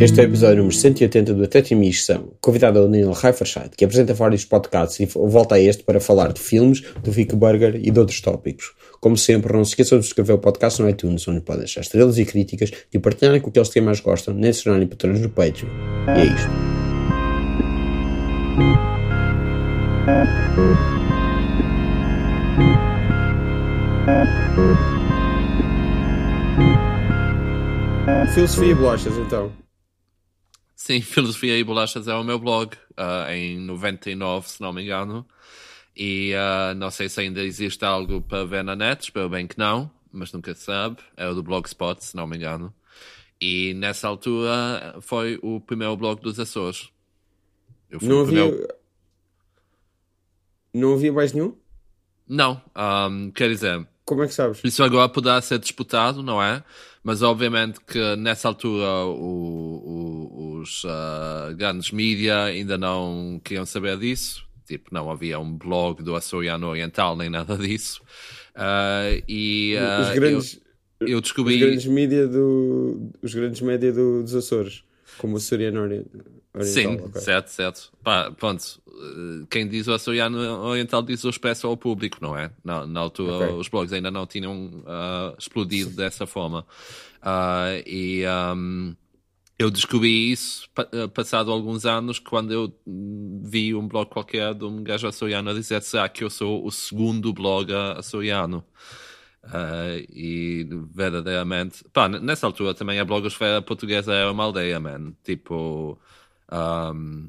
Este é o episódio número 180 do Até Missão. Convidado é o Neil Heiferscheid, que apresenta vários podcasts e volta a este para falar de filmes, do Vic Burger e de outros tópicos. Como sempre, não se esqueçam de subscrever o podcast no iTunes, onde podem deixar estrelas e críticas e partilharem com aqueles que mais gostam, nem se tornarem patrões no Patreon. E é isto. Filosofia e bolachas, então. Sim, Filosofia e Bolachas é o meu blog, uh, em 99, se não me engano. E uh, não sei se ainda existe algo para ver na net, espero bem que não, mas nunca se sabe. É o do Blogspot, se não me engano. E nessa altura foi o primeiro blog dos Açores. não havia. Primeiro... Não havia mais nenhum? Não, um, quer dizer. Como é que sabes? Isso agora poderá ser disputado, não é? Mas obviamente que nessa altura o, o, os uh, grandes mídia ainda não queriam saber disso. Tipo, não havia um blog do açoriano oriental nem nada disso. Uh, e uh, os grandes, eu, eu, descobri. Os grandes mídia do, os grandes média do, dos Açores, como o açoriano oriental. Sim, okay. certo, certo. Pá, pronto, quem diz o açoriano oriental diz o expresso ao público, não é? Na, na altura okay. os blogs ainda não tinham uh, explodido dessa forma. Uh, e um, eu descobri isso passado alguns anos quando eu vi um blog qualquer de um gajo açoriano a dizer será que eu sou o segundo blog açoriano. Uh, e verdadeiramente, pá, nessa altura também a blogosfera portuguesa era uma aldeia, man. Tipo, um,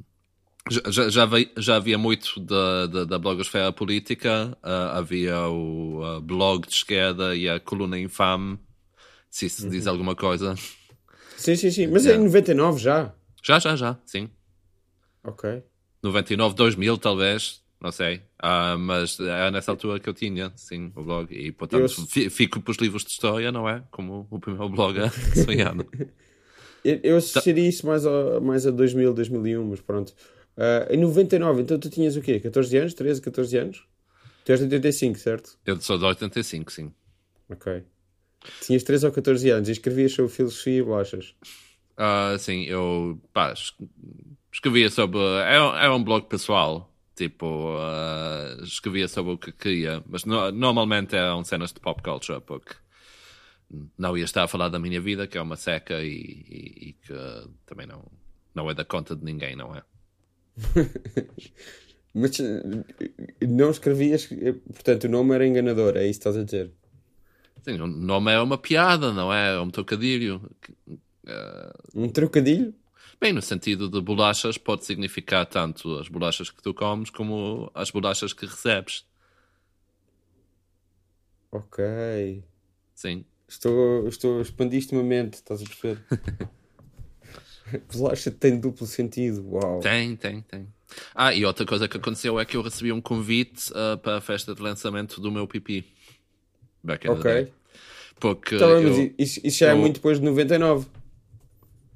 já, já, já, havia muito da, da, da blogosfera política, uh, havia o uh, blog de esquerda e a coluna infame, se isso uhum. diz alguma coisa. Sim, sim, sim. Mas é em 99 já? Já, já, já, sim. Ok. 99, 2000 talvez, não sei. Uh, mas era nessa altura que eu tinha, sim, o blog. E portanto eu... fico para os livros de história, não é? Como o primeiro blog sonhado. eu, eu assistiria isso mais a, mais a 2000, 2001, mas pronto. Uh, em 99, então tu tinhas o quê? 14 anos? 13, 14 anos? Tu és de 85, certo? Eu sou de 85, sim. Ok. Tinhas 13 ou 14 anos e escrevias sobre filosofia e bolachas? Uh, sim, eu pá, escrevia sobre. É, é um blog pessoal. Tipo, uh, escrevia sobre o que queria, mas no, normalmente eram cenas de pop culture, porque não ia estar a falar da minha vida, que é uma seca e, e, e que também não, não é da conta de ninguém, não é? Mas não escrevias, portanto, o nome era enganador, é isso que estás a dizer? Sim, o nome é uma piada, não é? É um trocadilho. Um trocadilho? Bem, no sentido de bolachas, pode significar tanto as bolachas que tu comes como as bolachas que recebes. Ok. Sim. Estou, estou expandiste uma mente, estás a perceber? Bolacha tem duplo sentido, uau. Tem, tem, tem. Ah, e outra coisa que aconteceu é que eu recebi um convite uh, para a festa de lançamento do meu pipi. Back in ok. Porque. Então, eu, mas isso, isso já é eu, é muito depois de 99.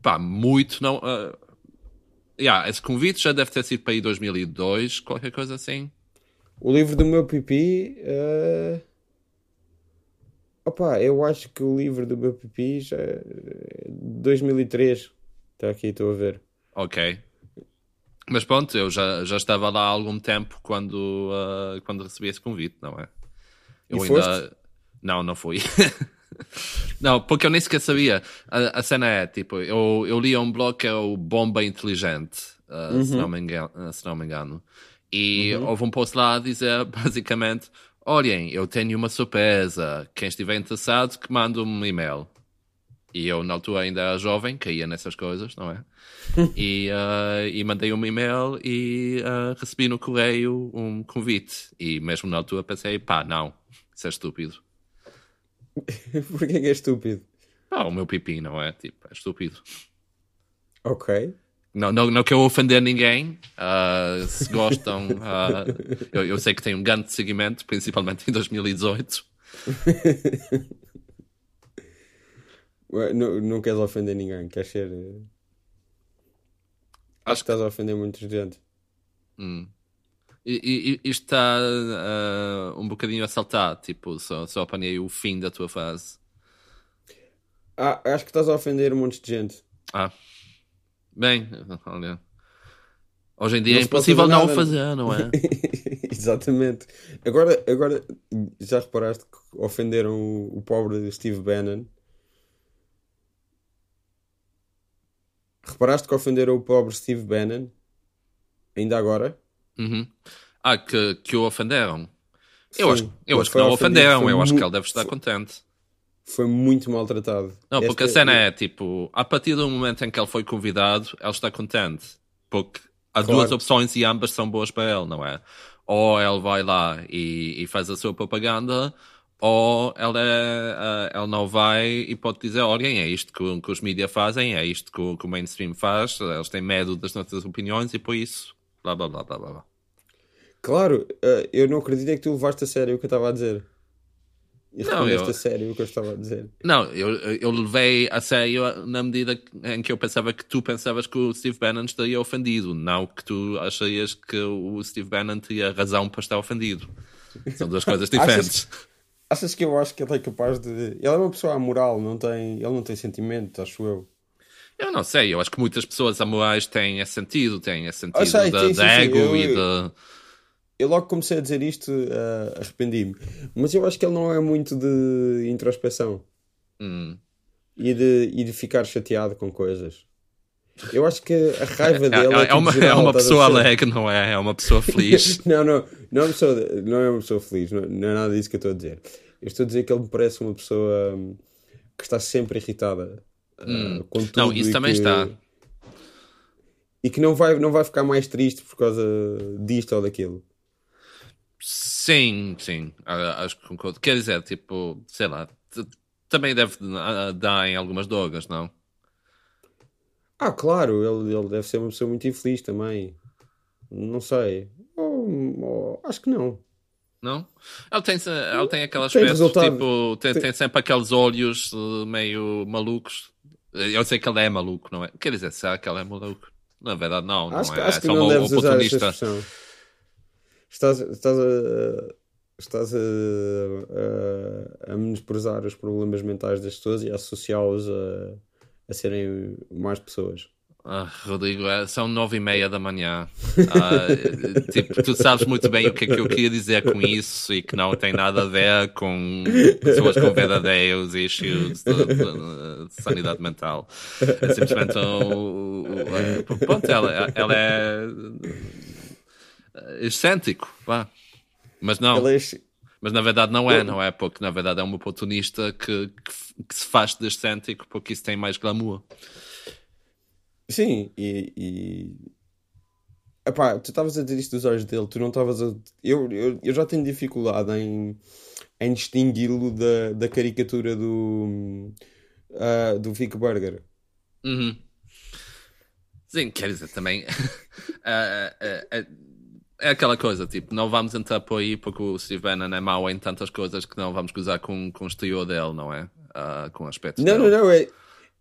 Pá, muito não. Uh, yeah, esse convite já deve ter sido para aí 2002, qualquer coisa assim. O livro do meu pipi. Uh... Opa, eu acho que o livro do meu pipi já é 2003. Está aqui, estou a ver. Ok. Mas pronto, eu já, já estava lá há algum tempo quando, uh, quando recebi esse convite, não é? Eu e ainda. Foste? Não, não fui. não, porque eu nem sequer sabia. A, a, cena é tipo, eu, eu li um blog que é o Bomba Inteligente, uh, uhum. se, não me engano, se não me engano. E uhum. houve um post lá a dizer basicamente: Olhem, eu tenho uma surpresa. Quem estiver interessado, que mande um e-mail. E eu, na altura, ainda era jovem, caía nessas coisas, não é? e, uh, e mandei um e-mail e uh, recebi no correio um convite. E mesmo na altura pensei, pá, não, isso é estúpido. Porquê que é estúpido? Ah, o meu pipi, não é? Tipo, é estúpido. Ok. Não, não, não quero ofender ninguém. Uh, se gostam, eu, eu sei que tem um grande seguimento, principalmente em 2018. Não, não queres ofender ninguém, queres ser. Eh, acho, Acho que estás a ofender muita gente. Hum. E, e, isto está uh, um bocadinho a saltar, tipo, só, só apanhei o fim da tua fase. Ah, acho que estás a ofender um monte de gente. Ah. Bem, olha. Hoje em dia não é impossível não o fazer, não é? Exatamente. Agora, agora, já reparaste que ofenderam o, o pobre Steve Bannon? Reparaste que ofenderam o pobre Steve Bannon? Ainda agora? Uhum. Ah, que, que o ofenderam? Sim, eu acho, eu acho que não o ofenderam, eu acho que ele deve estar foi, contente. Foi muito maltratado. Não, porque Esta... a cena é tipo, a partir do momento em que ele foi convidado, ele está contente. Porque há claro. duas opções e ambas são boas para ele, não é? Ou ele vai lá e, e faz a sua propaganda, ou ele, é, uh, ele não vai e pode dizer: olhem, é isto que, que os mídias fazem, é isto que, que, o mainstream faz, eles têm medo das nossas opiniões e por isso, blá blá blá blá blá. Claro, uh, eu não acredito é que tu levaste a sério o que eu estava a dizer. E não, eu... a sério o que eu estava a dizer. Não, eu, eu levei a sério na medida em que eu pensava que tu pensavas que o Steve Bannon estaria ofendido, não que tu acharias que o Steve Bannon tinha razão para estar ofendido. São duas coisas diferentes. achas, achas, que eu acho que ele é capaz de. Ele é uma pessoa amoral, não tem... ele não tem sentimento, acho eu. Eu não sei, eu acho que muitas pessoas amorais têm esse sentido, têm esse sentido sei, de, sim, de sim, ego eu, e de eu logo comecei a dizer isto, uh, arrependi-me. Mas eu acho que ele não é muito de introspeção hum. e, de, e de ficar chateado com coisas. Eu acho que a raiva dele é, é, é uma, geral, é uma pessoa alegre, não é? É uma pessoa feliz. não, não, não é, uma pessoa, não é uma pessoa feliz, não, não, é nada disso que eu estou a dizer. Eu estou a dizer que ele me parece uma pessoa hum, que está sempre irritada hum. tudo. Não, isso também que, está. E que não vai, não vai ficar mais triste por causa disto ou daquilo. Sim, sim, acho que concordo. Quer dizer, tipo, sei lá, também deve dar em algumas drogas, não? Ah, claro, ele, ele deve ser uma pessoa muito infeliz também. Não sei. Oh, oh, acho que não. Não? Ele tem, ele tem aquele aspecto, tem tipo, tem, tem... tem, sempre aqueles olhos eh, meio malucos. Eu sei que ele é maluco, não é? Quer dizer, será que ele é maluco? Na verdade, não, acho não que, é? Acho é que não deves oportunista. Usar essa estás, estás a, estás a, a, a menosprezar os problemas mentais das pessoas e a associá-los a, a serem mais pessoas. Ah, Rodrigo, é, são nove e meia da manhã. Ah, tipo, tu sabes muito bem o que é que eu queria dizer com isso e que não tem nada a ver com pessoas com verdadeiros issues de, de, de sanidade mental. É simplesmente um, um, pronto, ela, ela é excêntrico, vá. Mas não. É... Mas na verdade não é, não é? Porque na verdade é um oportunista que, que, que se faz de excêntrico porque isso tem mais glamour. Sim, e. e... Epá, tu estavas a dizer isto dos olhos dele, tu não estavas a. Eu, eu, eu já tenho dificuldade em, em distingui-lo da, da caricatura do. Uh, do Vic Burger. Uhum. Sim, quer dizer, também. uh, uh, é aquela coisa, tipo, não vamos entrar por aí porque o Steve Bannon é mau em tantas coisas que não vamos gozar com, com o exterior dele, não é? Uh, com aspectos Não, dele. não, não, é,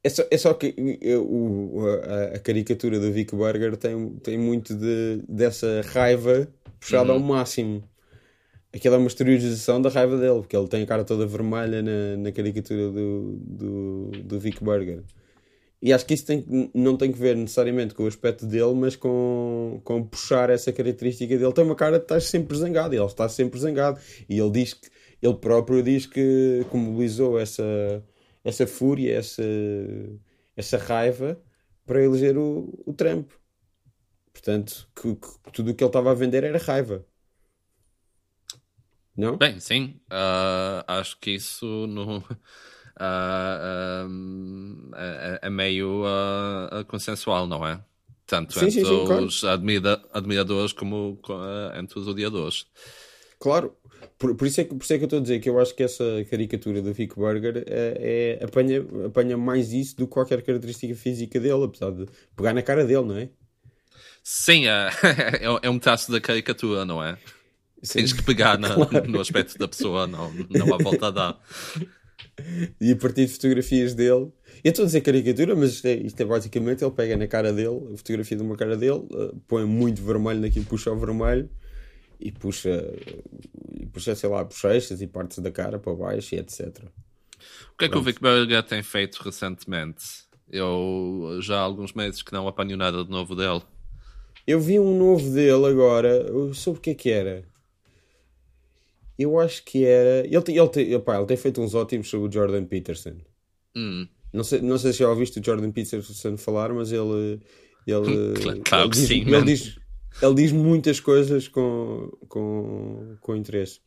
é, só, é só que o, a, a, caricatura do Vic Burger tem, tem muito de, dessa raiva puxada uhum. ao máximo. Aquela é uma exteriorização da raiva dele, porque ele tem a cara toda vermelha na, na caricatura do, do, do Vic Burger. E acho que isso tem, não tem que ver necessariamente com o aspecto dele, mas com, com puxar essa característica dele. Tem uma cara de estar sempre zangado, e ele está sempre zangado. E ele diz que, ele próprio diz que, que mobilizou essa, essa fúria, essa, essa raiva para eleger o, o Trump. Portanto, que, que tudo o que ele estava a vender era raiva. Não? Bem, sim. Uh, acho que isso no uh, uh, é, meio uh, consensual, não é? Tanto sim, entre sim, sim, os claro. admira admiradores como entre os odiadores. Claro, por, por, isso é que, por isso é que eu estou a dizer que eu acho que essa caricatura do Vic Burger é, é, apanha, apanha mais isso do que qualquer característica física dele, apesar de pegar na cara dele, não é? Sim, é, é, é um traço da caricatura, não é? Sim. Tens que pegar na, claro. no aspecto da pessoa, não, não há volta a dar e a partir de fotografias dele. Eu estou a dizer caricatura, mas isto é, isto é basicamente ele pega na cara dele, a fotografia de uma cara dele, uh, põe muito vermelho naquilo, puxa o vermelho e puxa, e puxa, sei lá, bochechas e partes da cara para baixo e etc. O que é que o Vic Berger tem feito recentemente? Eu já há alguns meses que não apanho nada de novo dele. Eu vi um novo dele agora. Sobre o que é que era? Eu acho que era. Ele, ele, ele, pá, ele tem feito uns ótimos sobre o Jordan Peterson. Hum. Não, sei, não sei se já ouviste o Jordan Peterson falar, mas ele. Ele, claro ele diz, sim, ele, diz, ele diz muitas coisas com, com, com interesse.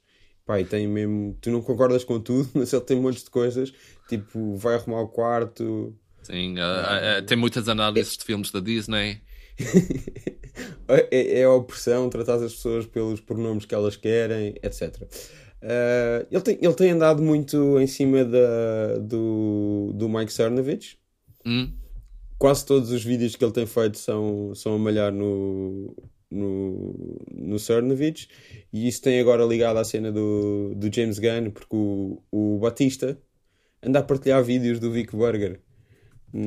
Pai, tem mesmo. Tu não concordas com tudo, mas ele tem um monte de coisas. Tipo, vai arrumar o quarto. Sim, uh, uh, tem muitas análises é... de filmes da Disney. é, é, a opressão, tratar as pessoas pelos pronomes que elas querem, etc. Uh, ele, tem, ele tem andado muito em cima da, do, do Mike Cernovich. Hum. Quase todos os vídeos que ele tem feito são, são a malhar no, no, no Cernovich. E isso tem agora ligado à cena do, do James Gunn, porque o, o Batista anda a partilhar vídeos do Vic Burger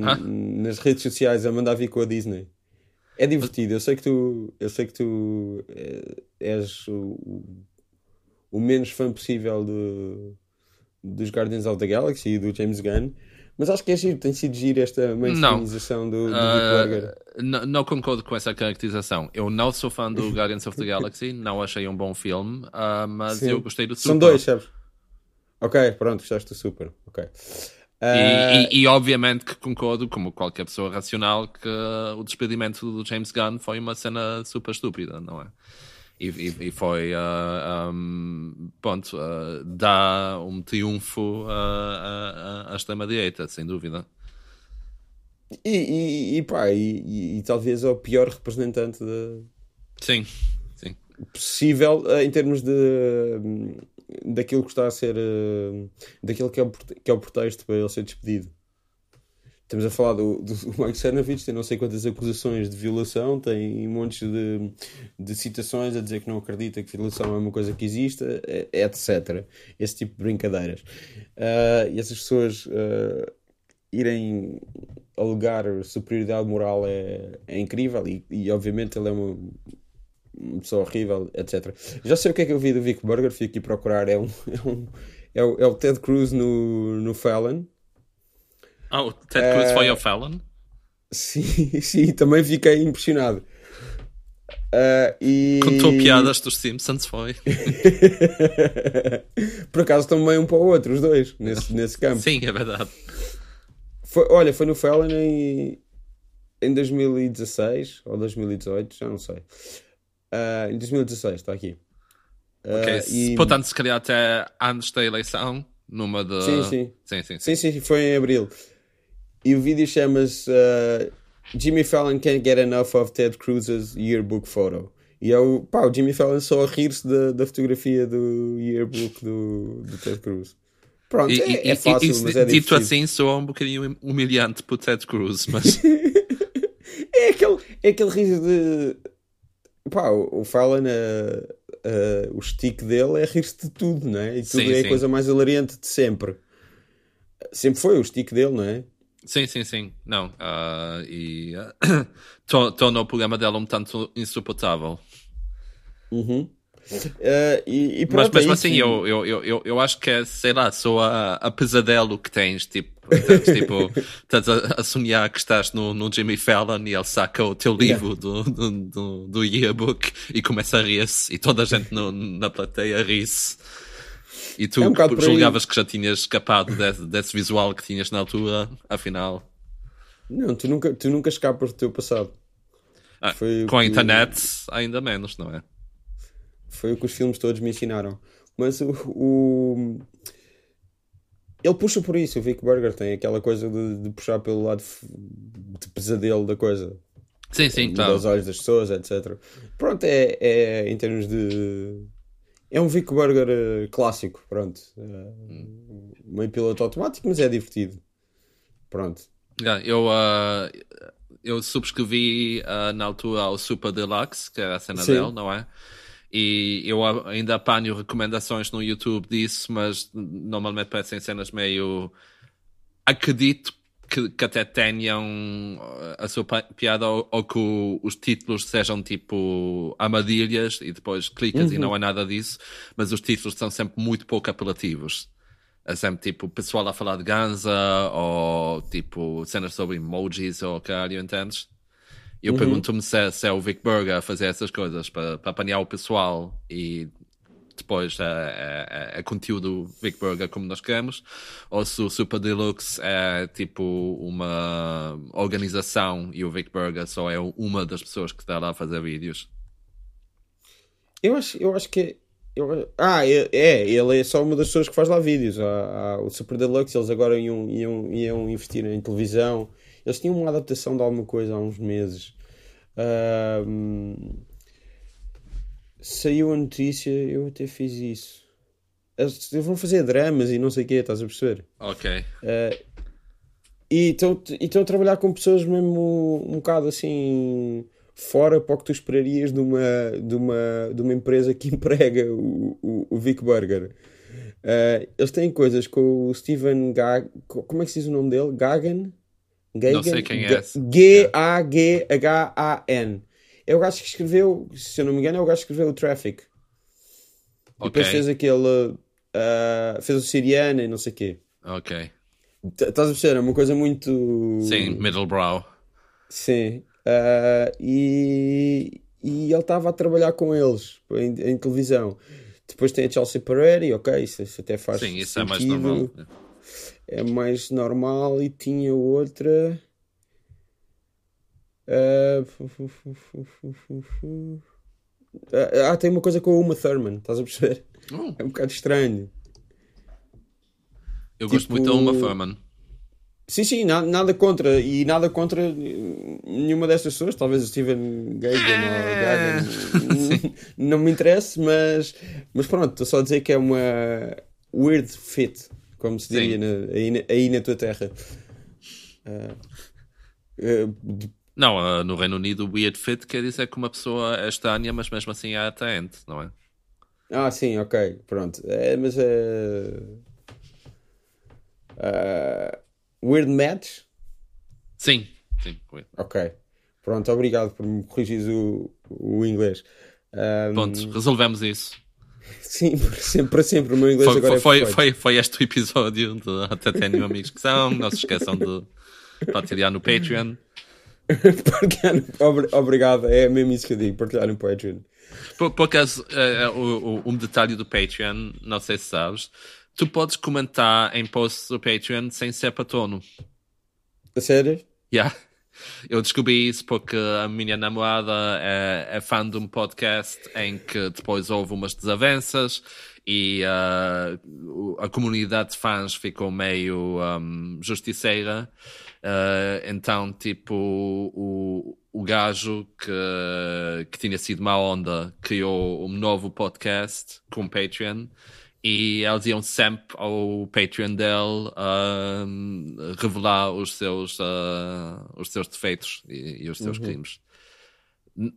ah. nas redes sociais a mandar vir com a Disney. É divertido, eu sei que tu, eu sei que tu eh, és o, o menos fã possível do, dos Guardians of the Galaxy e do James Gunn, mas acho que é giro, tem sido giro esta mainstreamização do, do uh, não, não, concordo com essa caracterização. Eu não sou fã do Guardians of the Galaxy, não achei um bom filme, uh, mas Sim. eu gostei do Super. São dois, sabes? Ok, pronto, gostaste do Super. Ok. Uh... E, e, e, obviamente que concordo, como qualquer pessoa racional, que o despedimento do James Gunn foi uma cena super estúpida, não é? E, e, e foi, uh, ah, um, pronto, uh, dá um triunfo à extrema-direita, sem dúvida. E, e, e pá, e, talvez é o pior representante de... Sim, sim. possível em termos de daquilo que está a ser daquilo que é, o, que é o pretexto para ele ser despedido. Estamos a falar do, do, Mike Cernovich, tem não sei quantas acusações de violação, tem montes de, de citações a dizer que não acredita que violação é uma coisa que exista, etc. Esse tipo de brincadeiras. Uh, e essas pessoas uh, irem alegar superioridade moral é, é incrível e, e obviamente ele é uma, uma pessoa horrível, etc. Já sei o que é que eu vi do Vic Burger, fui aqui procurar. É, um, é, um, é, o, é o Ted Cruz no, no Fallon. Oh, o Ted Cruz uh, foi ao Fallon? Sim, sim, também fiquei impressionado. Uh, e... Contou piadas dos Simpsons, foi. Por acaso também um para o outro, os dois, nesse, nesse campo. Sim, é verdade. Foi, olha, foi no Fallon em, em 2016 ou 2018, já não sei. Uh, em 2016, está aqui. Uh, ok, e... portanto, se calhar até antes da eleição, numa de. Sim, sim. Sim, sim, sim. sim, sim foi em abril. E o vídeo chama-se uh, Jimmy Fallon Can't Get Enough of Ted Cruz's Yearbook Photo. E é o, pá, o Jimmy Fallon só a rir-se da, da fotografia do yearbook do, do Ted Cruz. Pronto, e, é, é fácil, e, mas é Dito assim, soa um bocadinho humilhante para o Ted Cruz, mas... é aquele, é aquele riso de pá, o Fallon, uh, uh, o stick dele é rir-se de tudo, não é? E tudo sim, é sim. a coisa mais hilariante de sempre. Sempre foi o stick dele, não é? Sim, sim, sim. Não. Uh, e uh, torna o programa dela um tanto insuportável. Uhum. Uh, e, e pronto, mas mesmo é assim, eu, eu, eu, eu acho que é, sei lá, só a, a pesadelo que tens, tipo, estás, tipo, estás a, a, sonhar que estás no, no Jimmy Fallon e ele saca o teu livro yeah. do, do, do, do, yearbook e começa a rir-se e toda a gente no, na plateia ri-se. E tu é um julgavas que já tinhas escapado desse, desse visual que tinhas na altura, afinal. Não, tu nunca, tu nunca escapas do teu passado. Ah, com a internet, ainda menos, não é? Foi o que os filmes todos me ensinaram. Mas o, o... ele puxa por isso. O Vic Burger tem aquela coisa de, de puxar pelo lado de pesadelo da coisa. Sim, sim, claro. Dos olhos das pessoas, etc. Pronto, é, é em termos de. É um Vic Burger uh, clássico, pronto. Uh, meio piloto automático, mas é divertido. Pronto. Yeah, eu, uh, eu subscrevi uh, na altura ao Super Deluxe, que era a cena Sim. dele, não é? E eu ainda apanho recomendações no YouTube disso, mas normalmente parecem cenas meio. Acredito que, que até tenham a sua piada ou, ou que o, os títulos sejam tipo armadilhas e depois clicas uhum. e não é nada disso, mas os títulos são sempre muito pouco apelativos. É sempre tipo pessoal a falar de Ganza ou tipo cenas sobre emojis ou caralho, entendes? Eu uhum. pergunto-me se, se, é o Vic Burger a fazer essas coisas para, para apanhar o pessoal e depois é, é, é, conteúdo Vic Burger como nós queremos, ou se o Super Deluxe é tipo uma organização e o Vic Burger só é uma das pessoas que está lá a fazer vídeos. Eu acho, eu acho que eu, ah, é, é, ele é só uma das pessoas que faz lá vídeos. O Super Deluxe, eles agora iam, iam, iam investir em televisão. Eles tinham uma adaptação de alguma coisa há uns meses. Uh, saiu a notícia, eu até fiz isso. Eles vão fazer dramas e não sei o quê, estás a perceber? Ok. Uh, e estão a trabalhar com pessoas mesmo um, bocado assim fora para o que tu esperarias de uma, de uma, de uma empresa que emprega o, o, o Vic Burger. Uh, eles têm coisas com o Steven Gag... Como é que se diz o nome dele? Gagan? Gagan? Não sei quem é. G-A-G-H-A-N. É o gajo que escreveu, se eu não me engano, é o gajo que escreveu o Traffic. Okay. Depois fez aquele. Uh, fez o Siriana e não sei o quê. Ok. Estás a perceber? É uma coisa muito. Sim, middlebrow. Sim. Uh, e, e ele estava a trabalhar com eles em, em, televisão. Depois tem a Chelsea Pereira, ok, isso, isso até faz. Sim, isso sentido. é mais normal. É mais normal. E tinha outra. Uh... Ah, tem uma coisa com a Uma Thurman, estás a perceber? Oh. É um bocado estranho. Eu tipo... gosto muito da Uma Thurman. Sim, sim, nada, nada, contra. E nada contra nenhuma destas pessoas. Talvez o Steven Gagan ou Gagan não me interesse, mas, mas pronto, estou só a dizer que é uma weird fit, como se diria na, aí, aí, na tua terra. Uh, uh, não, uh, no Reino Unido, weird fit quer dizer que uma pessoa é estranha, mas mesmo assim é atraente, não é? Ah, sim, ok, pronto. É, mas é. Uh, weird match? Sim, sim. Weird. Ok, pronto, obrigado por me corrigir o, o inglês. Um... Pronto, resolvemos isso. Sim, para sempre, para sempre. O meu inglês foi, agora é foi, foi, foi, este o episódio de Até Tenho Amigos que São. Não se esqueçam de partilhar no Patreon. Obrigado, é mesmo isso que eu digo, partilhar no Patreon. Por, por acaso, uh, um detalhe do Patreon, não sei se sabes, tu podes comentar em posts do Patreon sem ser patrono. A sério? Yeah. Eu descobri isso porque a minha namorada é, é fã de um podcast em que depois houve umas desavenças e uh, a comunidade de fãs ficou meio um, justiceira. Uh, então, tipo, o, o gajo que, que tinha sido má onda criou um novo podcast com Patreon e eles iam sempre ao Patreon dele revelar os seus, uh, os seus defeitos e, e os seus uhum. crimes.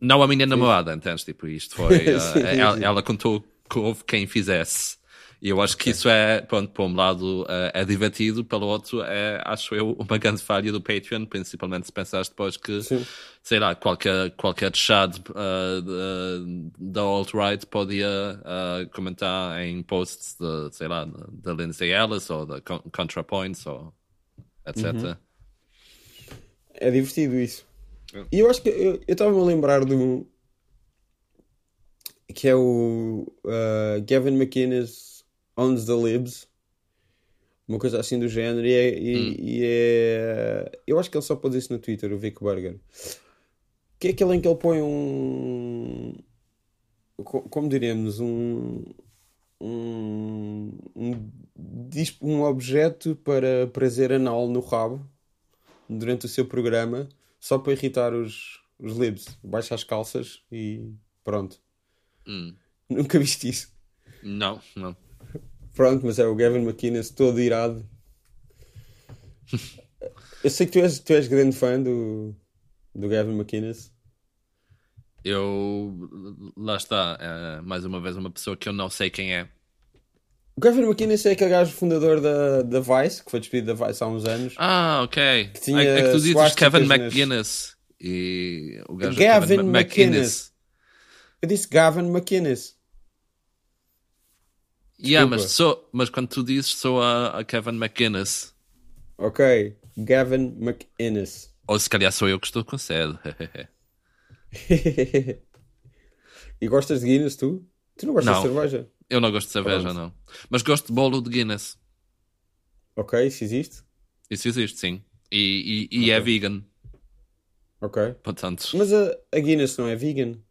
Não a minha namorada, entendes? Tipo, isto foi. Uh, ela, ela, contou que houve quem fizesse. E eu acho que isso é, pronto, por um lado é, é divertido, pelo outro é, acho eu, uma grande falha do Patreon, principalmente se pensares depois que, Sim. sei lá, qualquer, qualquer chad uh, da alt-right podia uh, comentar em posts de, sei lá, da Lindsay Ellis ou da ContraPoints ou etc. Uhum. É divertido isso. E eu acho que eu estava-me a lembrar do que é o uh, Gavin McInnes owns the libs. Uma coisa assim do género. E é, e, hum. e é, Eu acho que ele só pôs isso no Twitter, o Vic Burger. Que é aquele em que ele põe um. Como diríamos? Um. Um, um, um objeto para prazer anal no rabo durante o seu programa só para irritar os, os libs. Baixa as calças e pronto. Hum. Nunca viste isso? Não, não. Pronto, mas é o Gavin McInnes todo irado. Eu sei que tu és, tu és grande fã do, do Gavin McInnes. Eu. Lá está, é, mais uma vez, uma pessoa que eu não sei quem é. O Gavin McInnes é aquele gajo fundador da, da Vice, que foi despedido da Vice há uns anos. Ah, ok. Que tinha é, é que tu dizes Kevin McGuinness. E o gajo Gavin McInnes. Eu disse Gavin McInnes. Yeah, mas, sou, mas quando tu dizes sou a, a Kevin McGuinness. Ok, Gavin McInnes. Ou se calhar sou eu que estou com sede. e gostas de Guinness, tu? Tu não gostas Não. de cerveja? Eu não gosto de cerveja, Pronto. não. Mas gosto de bolo de Guinness. Ok, isso existe? Isso existe, sim. E, e, e é vegan, Ok. portanto. Mas a, a Guinness não é vegan?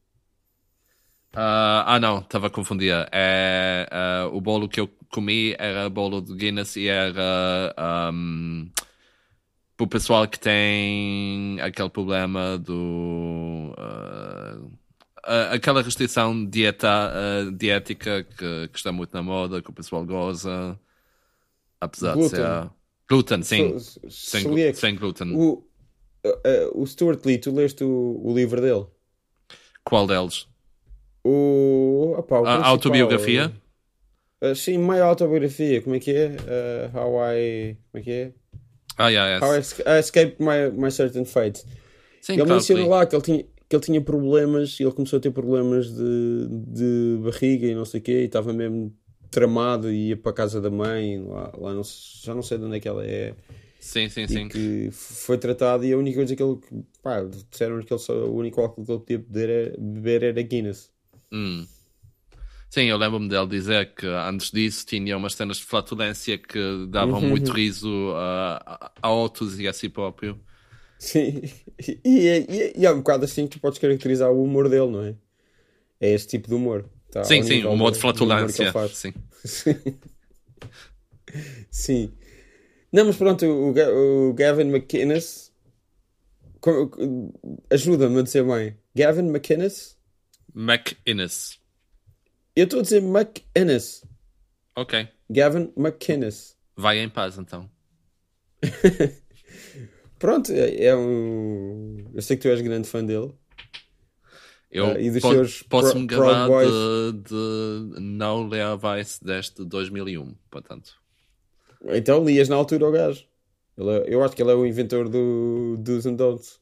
Ah, ah, não, estava a confundir. É, ah, o bolo que eu comi era bolo de Guinness e era um, para o pessoal que tem aquele problema do. ah, aquela restrição dieta, diética que, que está muito na moda, que o pessoal goza. Apesar Glúten. de ser. Glúten, sim. So- sem, celíaco. sem glúten. O, uh, uh, o Stuart Lee, tu leste o, o livro dele? Qual deles? O, opá, o A autobiografia? uh, sim, meio autobiografia. Como é que é? Uh, how I. Como é que é? Ah, yeah, How I, yes. esca- I escaped my, my certain fate. Sim, ele sim. lá que ele tinha, que ele tinha problemas e ele começou a ter problemas de, de barriga e não sei o quê, e estava mesmo tramado e ia para a casa da mãe, lá, lá não, já não sei de onde é que ela é, Sim, sim, sim. que foi tratado e a única coisa que ele, pá, disseram que ele só, o único álcool que ele podia beber era, beber era Guinness. Hum. Sim, eu lembro-me dele dizer que antes disso tinha umas cenas de flatulência que davam Uhum. muito riso a, a, outros e a si próprio. Sim, e, é- e, e é um bocado assim que tu podes caracterizar o humor dele, não é? É esse tipo de humor. Tá sim, sim, de do humor que flatulência. Sim. Sim. Não, mas pronto, o, o Gavin McInnes. Ajuda-me a dizer bem. Gavin McInnes? McInnes. Eu estou a dizer McInnes. Ok. Gavin McInnes. Vai em paz então. Pronto, é, é um. Eu sei que tu és grande fã dele. Eu Ah, e dos po- seus Pro- Proud gabar de, de não ler a Vice desde 2001, portanto. Então lias na altura o gajo. Ele é- eu acho que ele é o inventor do Do's and Don'ts.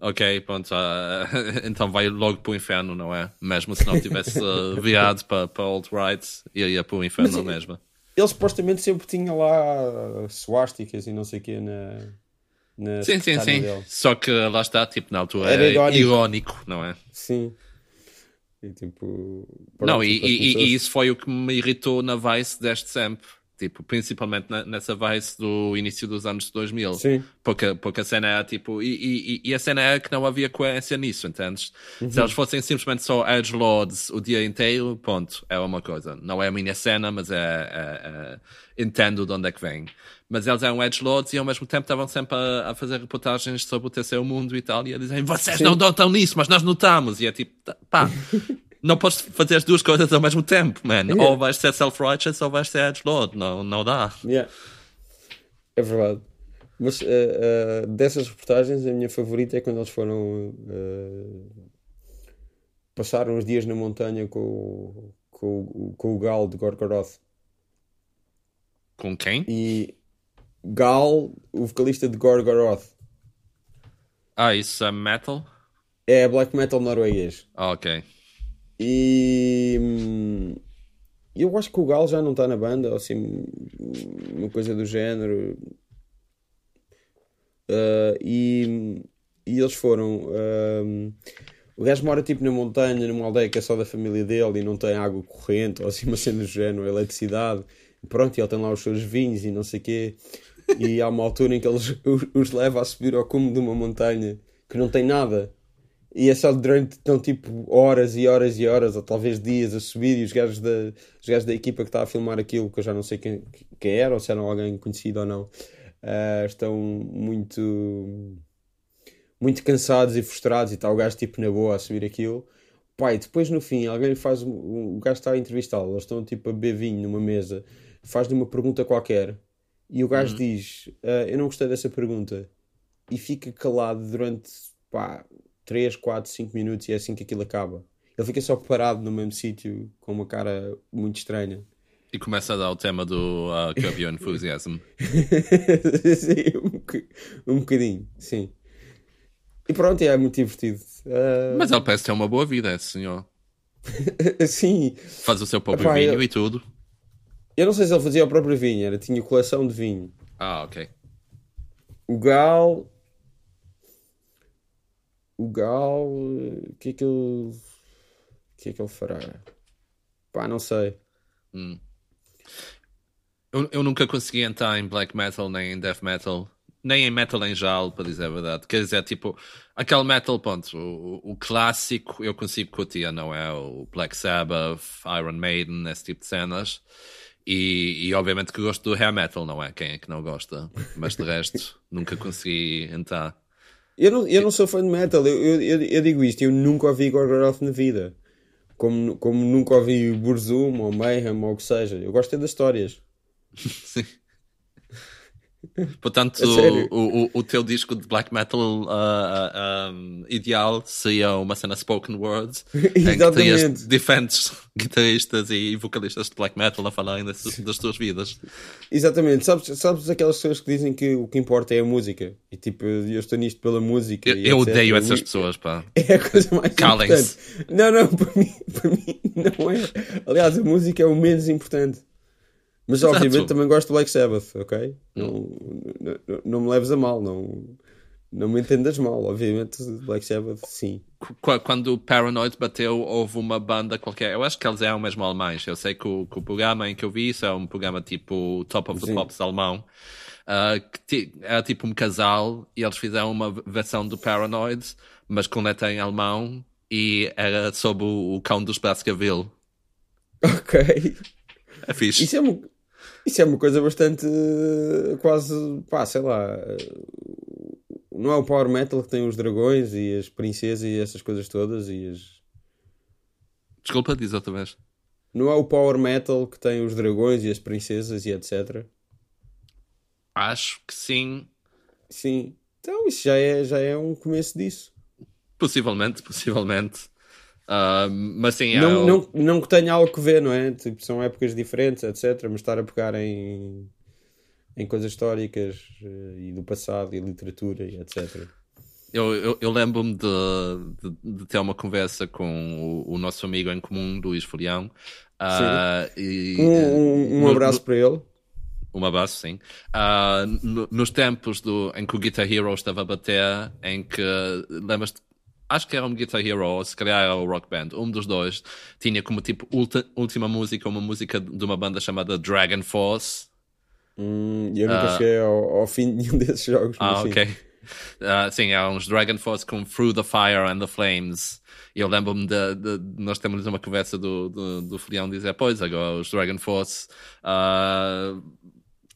Ok, pronto. ah, então vai logo para o inferno, não é? Mesmo se não tivesse virado para, para alt-right, ia para o inferno Mas- mesmo. Ele supostamente sempre tinha lá suásticas e não sei o quê na. na Sim, sim, sim. dele. Só que lá está, tipo, na altura Era era irónico. irónico, não é? Sim. E tipo. não, e, e- e isso foi o que me irritou na Vice desde sempre. Tipo, principalmente na- nessa Vice do início dos anos 2000. Sim. Porque, porque a cena era tipo. E, e- e a cena era que não havia coerência nisso, entendes? Uhum. Se eles fossem simplesmente só Edge Lords o dia inteiro, ponto, é uma coisa. Não é a minha cena, mas é. é- é- entendo de onde é que vem. Mas eles eram Edge Lords e ao mesmo tempo estavam sempre a, a fazer reportagens sobre o terceiro mundo e tal, e a dizerem vocês não notam nisso, mas nós notamos. E é tipo, tá- pá. Não podes fazer as duas coisas ao mesmo tempo, man. Yeah. Ou vais ser self-righteous ou vais ser Edge Lord. Não, não dá. Yeah. É verdade. Mas eh, eh, dessas reportagens, a minha favorita é quando eles foram. eh, passaram uns dias na montanha com, o- com, com o Gal de Gorgoroth. Com quem? E Gal, o vocalista de Gorgoroth, Ah, isso é metal? é black metal norueguês. Ah, ok. E hum, eu acho que o Gal já não está na banda, ou assim, uma coisa do género. Ah, e, e eles foram. hum, o gajo mora tipo na montanha, numa aldeia que é só da família dele e não tem água corrente, ou assim, uma cena do género, eletricidade. E pronto, e ele tem lá os seus vinhos e não sei o quê. E há uma altura em que eles os, os leva a subir ao cume de uma montanha que não tem nada. E é só durante então, tipo horas e horas e horas, ou talvez dias a subir, e os gajos da, os gajos da equipa que está a filmar aquilo, que eu já não sei quem, quem era, ou se era alguém conhecido ou não, ah, estão muito muito cansados e frustrados e está o gajo tipo na boa a subir aquilo. Pai, depois no fim alguém faz um- o gajo está a entrevistá-lo, eles estão tipo a beber vinho numa mesa, faz-lhe uma pergunta qualquer e o gajo diz: "Ah, Eu não gostei dessa pergunta e fica calado durante pá, 3, 4, 5 minutos e é assim que aquilo acaba. Ele fica só parado no mesmo sítio com uma cara muito estranha. E começa a dar o tema do uh, Curb Your Enthusiasm. sim, um, um bocadinho, sim. E pronto, é muito divertido. Ah, Mas ele parece ter uma boa vida, esse senhor. Sim. Faz o seu próprio Epá, vinho eu... e tudo. Eu não sei se ele fazia o próprio vinho, era, tinha coleção de vinho. Ah, ok. O Gal. O Gal. O que é que ele. O que é que ele fará? Pá, não sei. Hum. Eu, eu nunca consegui entrar em black metal nem em death metal nem em metal em geral, para dizer a verdade. Quer dizer, tipo, aquele metal, ponto, o, o clássico eu consigo curtir, não é? O Black Sabbath, Iron Maiden, esse tipo de cenas. E, e obviamente que gosto do hair metal, não é? Quem é que não gosta? Mas de resto, nunca consegui entrar. Eu não, eu não sou fã de metal, eu, eu, eu digo isto, eu nunca ouvi Gorgoroth na vida. Como, como nunca ouvi Burzum ou Mayhem ou o que seja. Eu gosto é das histórias. Sim. Portanto, o, o, o, teu disco de black metal uh, uh, um, ideal seria uma cena spoken words em que diferentes guitarristas e vocalistas de black metal a falarem das, das tuas vidas. Exatamente. Sabes, sabes aquelas pessoas que dizem que o que importa é a música e tipo, eu estou nisto pela música. Eu, eu odeio essas pessoas, pá. É a coisa mais importante. Não, não, para mim, para mim não é. Aliás, a música é o menos importante. Mas Exato. obviamente também gosto de Black Sabbath, ok? Não, não, não, me leves a mal, não, não me entendas mal. Obviamente, Black Sabbath, sim. Quando o Paranoid bateu, houve uma banda qualquer. Eu acho que eles eram mesmo alemães. Eu sei que o, que o programa em que eu vi isso é um programa tipo Top of the sim. Pops alemão. Uh, que era tipo um casal e eles fizeram uma versão do Paranoid, mas com letra em alemão e era sobre o, o cão dos Baskerville. Ok. É fixe. Isso é, isso é uma coisa bastante quase, pá, sei lá. Não é o Power Metal que tem os dragões e as princesas e essas coisas todas e as. Desculpa, diz outra vez. Não é o Power Metal que tem os dragões e as princesas e etc. Acho que sim. Sim. Então isso já é, já é um começo disso. Possivelmente, possivelmente. Uh, mas sim, é não, o... não, não que tenha algo que ver, não é? Tipo, são épocas diferentes, etc. Mas estar a pegar em, em coisas históricas eh, e do passado e literatura e etc. Eu, eu, eu lembro-me de, de, de, ter uma conversa com o, o nosso amigo em comum, Luís Folião. Uh, e, um, um, um abraço no, para ele. Um abraço, sim. Uh, no, nos tempos do, em que o Guitar Hero estava a bater, em que lembras-te acho que era um Guitar Hero, ou se calhar era o Rock Band, um dos dois, tinha como tipo ulti, última música uma música de uma banda chamada Dragon Force. Hum, eu nunca uh, cheguei ao, ao, fim de nenhum desses jogos. Ah, ok. Uh, sim, há uns Dragon Force com Through the Fire and the Flames. E eu lembro-me de, de, de, Nós temos uma conversa do, do, do Filião dizer: Pois, agora os Dragon Force uh,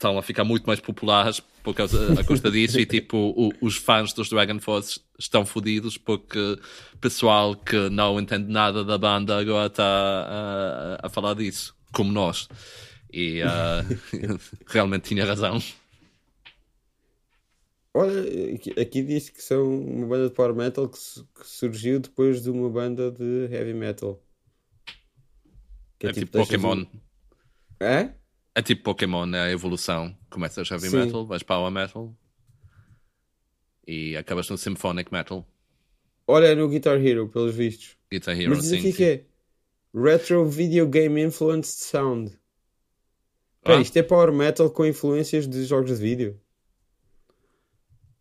estão a ficar muito mais populares por causa, a custa disso e tipo o, os fãs dos Dragon Force estão fodidos porque pessoal que não entende nada da banda agora está a, a, falar disso, como nós. E uh, realmente tinha razão. Olha, aqui diz que são uma banda de power metal que, que surgiu depois de uma banda de heavy metal. Que é, é tipo, tipo Pokémon. É? É tipo Pokémon, é a evolução. Começas heavy Sim. metal, vais power metal e acabas no symphonic metal. Olha, no Guitar Hero, pelos vistos. Guitar Hero, Mas sim. Mas que é Retro Video Game Influenced Sound. Pera, ah. isto é power metal com influências de jogos de vídeo.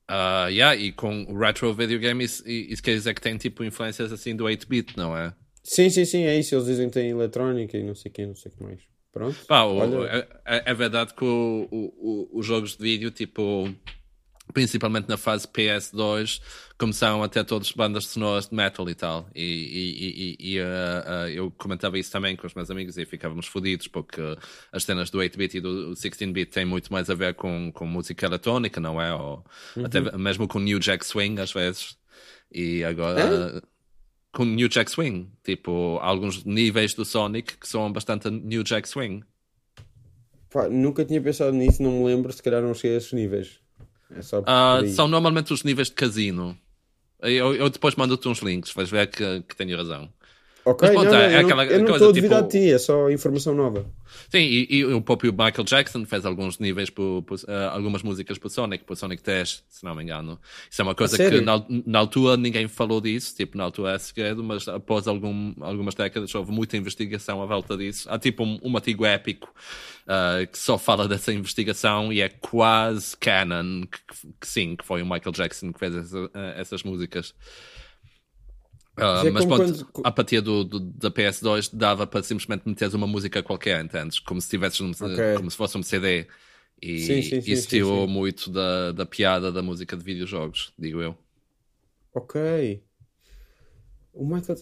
Uh, yeah, e com retro video game, isso, isso quer dizer que tem tipo influências assim do 8-bit, não é? Sim, sim, sim, é isso. Eles dizem que tem eletrónica e não sei o que, não sei o que mais. Pronto. Pá, o, é, é, é, verdade que o, o, os jogos de vídeo, tipo, principalmente na fase PS2, começaram a ter todas bandas sonoras de metal e tal. E, e, e, e uh, uh, eu comentava isso também com os meus amigos e ficávamos fodidos porque as cenas do 8-bit e do 16-bit têm muito mais a ver com, com música eletrónica, não é? Ou uhum. até mesmo com New Jack Swing às vezes. E agora. É? Com New Jack Swing. Tipo, alguns níveis do Sonic que são bastante New Jack Swing. Pá, nunca tinha pensado nisso, não me lembro, se calhar não cheguei a esses níveis. É só uh, são normalmente os níveis de casino. Eu, eu depois mando-te uns links, vais ver que, que tenho razão. Ok, Mas, pronto, não, não, é aquela eu não coisa, estou a tipo- de ti, é só informação nova. Sim, e, e o próprio Michael Jackson fez alguns níveis, por, por, eh, algumas músicas para Sonic, para Sonic 10, se não me engano. Isso é uma coisa que na, na altura ninguém falou disso, tipo, na altura é segredo, mas após algum, algumas décadas houve muita investigação à volta disso. Há tipo um, um artigo épico eh, que só fala dessa investigação e é quase canon que, que sim, que foi o Michael Jackson que fez essa- eh, essas músicas. Ah, Mas é pronto, quando- a partir do, do- da PS2 dava para simplesmente meteres uma música qualquer, entendes? Como se tivesses num- Ok. como se fosse um CD. E Sim, sim, sim, isso tirou muito da, da piada da música de videojogos, digo eu. Ok. O Michael...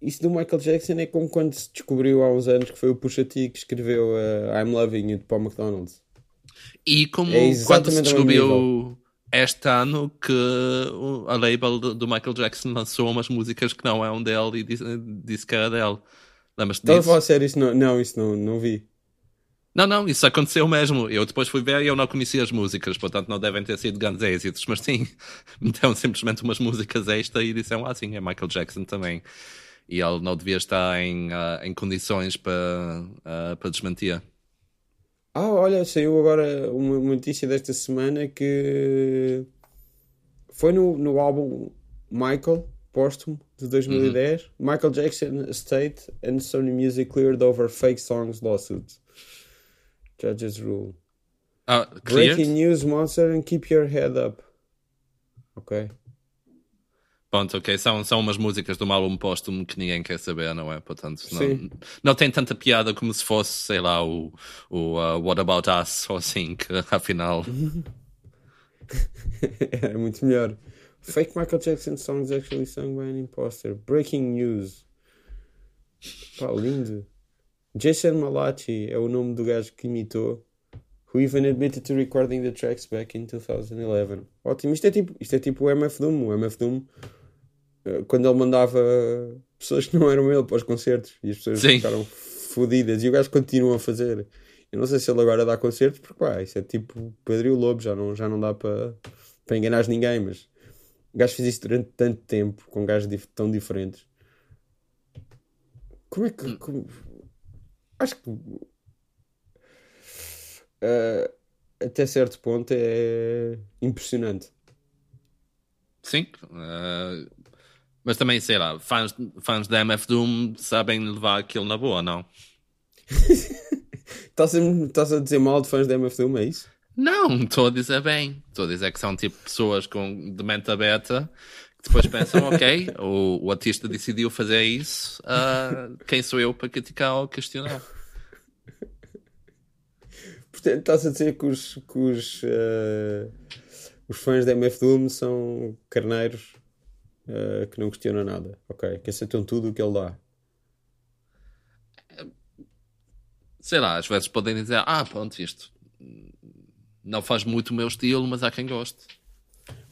Isso do Michael Jackson é como quando se descobriu há uns anos que foi o Pusha T que escreveu uh, I'm Loving You de Paul McDonald's. E como É quando se descobriu este ano que a label do, Michael Jackson lançou umas músicas que não eram dele e disse, disse que era dele. Lembras-te a disso? falar sério? Isso não, não, isso não, não vi. Não, não, isso aconteceu mesmo. Eu depois fui ver e eu não conhecia as músicas, portanto não devem ter sido grandes êxitos, mas sim, meteram simplesmente umas músicas extra e disseram, ah, sim, é Michael Jackson também. E ele não devia estar em, ah, em condições para, ah, para desmentir. Ah, olha, saiu agora uma notícia desta semana que foi no, no álbum Michael, póstumo, de 2010. Michael Jackson Estate and Sony Music cleared over fake songs lawsuit. Judges rule. Cleared? Breaking news, monster, and keep your head up. Ok. Pronto, ok, são, são umas músicas de um álbum póstumo que ninguém quer saber, não é? Portanto, Sim. não, não tem tanta piada como se fosse, sei lá, o, o ah, What About Us ou assim, que afinal. é muito melhor. Fake Michael Jackson songs actually sung by an imposter. Breaking news. Pá, lindo. Jason Malachi é o nome do gajo que imitou. Who even admitted to recording the tracks back in 2011. Ótimo. Isto é tipo, isto é tipo o MF Doom. O MF Doom, quando ele mandava pessoas que não eram ele para os concertos e as pessoas Sim. ficaram fodidas e o gajo continua a fazer. Eu não sei se ele agora dá concertos, porque pá, isso é tipo Pedro e o Lobo, já não, já não dá para, para enganar ninguém, mas o gajo fez isso durante tanto tempo com gajos dif- tão diferentes. Como é que. como- Acho que. eh, até certo ponto é impressionante. Sim. ah, mas também, sei lá, fãs, fãs da MF Doom sabem levar aquilo na boa, não? Estás a, estás a dizer mal de fãs da MF Doom, é isso? Não, estou a dizer bem. Estou a dizer que são tipo pessoas com de mente aberta que depois pensam, ok, o, o artista decidiu fazer isso, ah, quem sou eu para criticar ou questionar? Portanto, estás a dizer que os, que os, eh, os fãs da MF Doom são carneiros eh, que não questionam nada, ok? Que aceitam tudo o que ele dá. Sei lá, às vezes podem dizer, ah, pronto, isto não faz muito o meu estilo, mas há quem goste.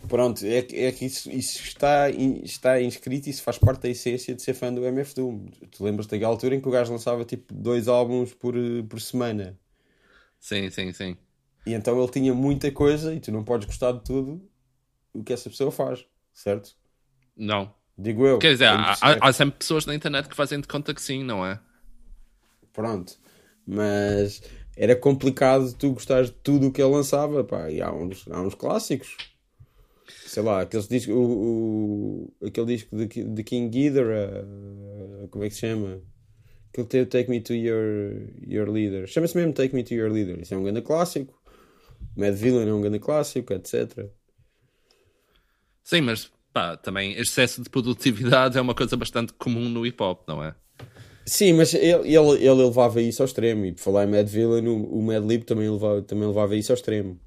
Pronto, é, que- é que isso, isso está, está inscrito e isso faz parte da essência de ser fã do MF Doom. Tu lembras daquela altura em que o gajo lançava tipo dois álbuns por, por semana Sim, sim, sim. e então ele tinha muita coisa e tu não podes gostar de tudo o que essa pessoa faz, certo? Não. Digo eu. Quer dizer, há, há- há sempre pessoas na internet que fazem de conta que sim, não é? Pronto. Mas era complicado tu gostares de tudo o que ele lançava, pá, e há uns, há uns clássicos. Sei lá, aqueles discos, o, o- aquele disco de, de King Ghidorah, eh, como é que se chama? Aquele teve Take Me to Your, your Leader. Chama-se mesmo Take Me to Your Leader. Isso é um grande clássico. Mad Villain é um grande clássico, etc. Sim, mas pá, também excesso de produtividade é uma coisa bastante comum no hip hop, não é? Sim, mas ele, ele, ele levava isso ao extremo. E por falar em Mad Villain, o, o Mad Lib também levava, também levava isso ao extremo.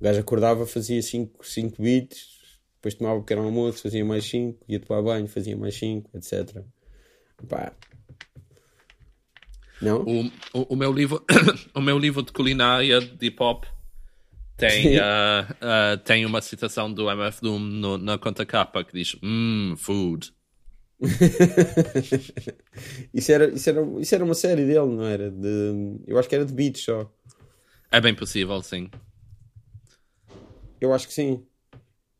O gajo acordava, fazia 5 beats, depois tomava um pequeno almoço, fazia mais 5, ia tomar banho, fazia mais 5, etc. Pá. Não? O, o, o meu livro, o meu livro de culinária de hip hop. Tem, ah, ah, tem uma citação do MF Doom no- na conta capa que diz Mmm, food. isso, era, isso, era, isso era uma série dele, não era? De, eu acho que era de beats só. É bem possível, sim. Eu acho que sim.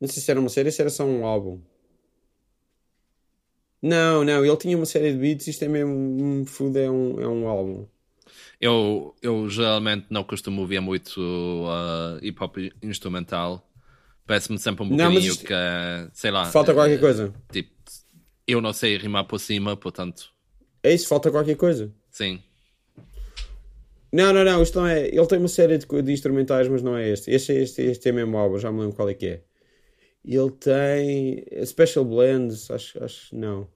Não sei se era uma série ou se era só um álbum. Não, não, ele tinha uma série de beats, isto é mesmo um food, é um, é um álbum. Eu, eu geralmente não costumo ver muito uh, hip hop instrumental. Parece-me sempre um bocadinho não, que, sei lá. Falta qualquer coisa. Tipo, eu não sei rimar por cima, portanto. É isso, falta qualquer coisa. Sim. Não, não, não, isto não é. Ele tem uma série de, de instrumentais, mas não é este. Este, este, este é mesmo álbum, já me lembro qual é que é. Ele tem. Special Blends, acho, acho. Não.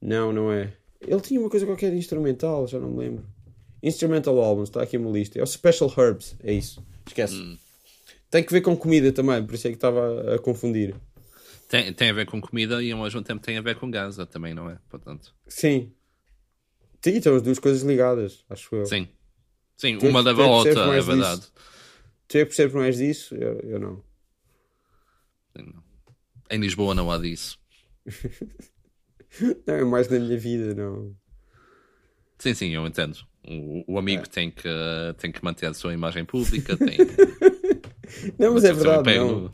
Não, não é. Ele tinha uma coisa qualquer instrumental, já não me lembro. Instrumental Albums, está aqui uma lista. É o Special Herbs, é isso. Esquece. Hum. Tem que ver com comida também, por isso é que estava a confundir. Tem, tem a ver com comida e ao mesmo tempo tem a ver com Gaza também, não é? Portanto. Sim. Sim, estão as duas coisas ligadas, acho eu. Sim. Sim, uma leva a outra, é verdade. Disso. Tu é que percebes mais disso? Eu, eu não. não. Em Lisboa não há disso. não, é mais na minha vida, não. Sim, sim, eu entendo. O, o amigo é. tem, que, tem que manter a sua imagem pública. Tem... não, mas é verdade. Não.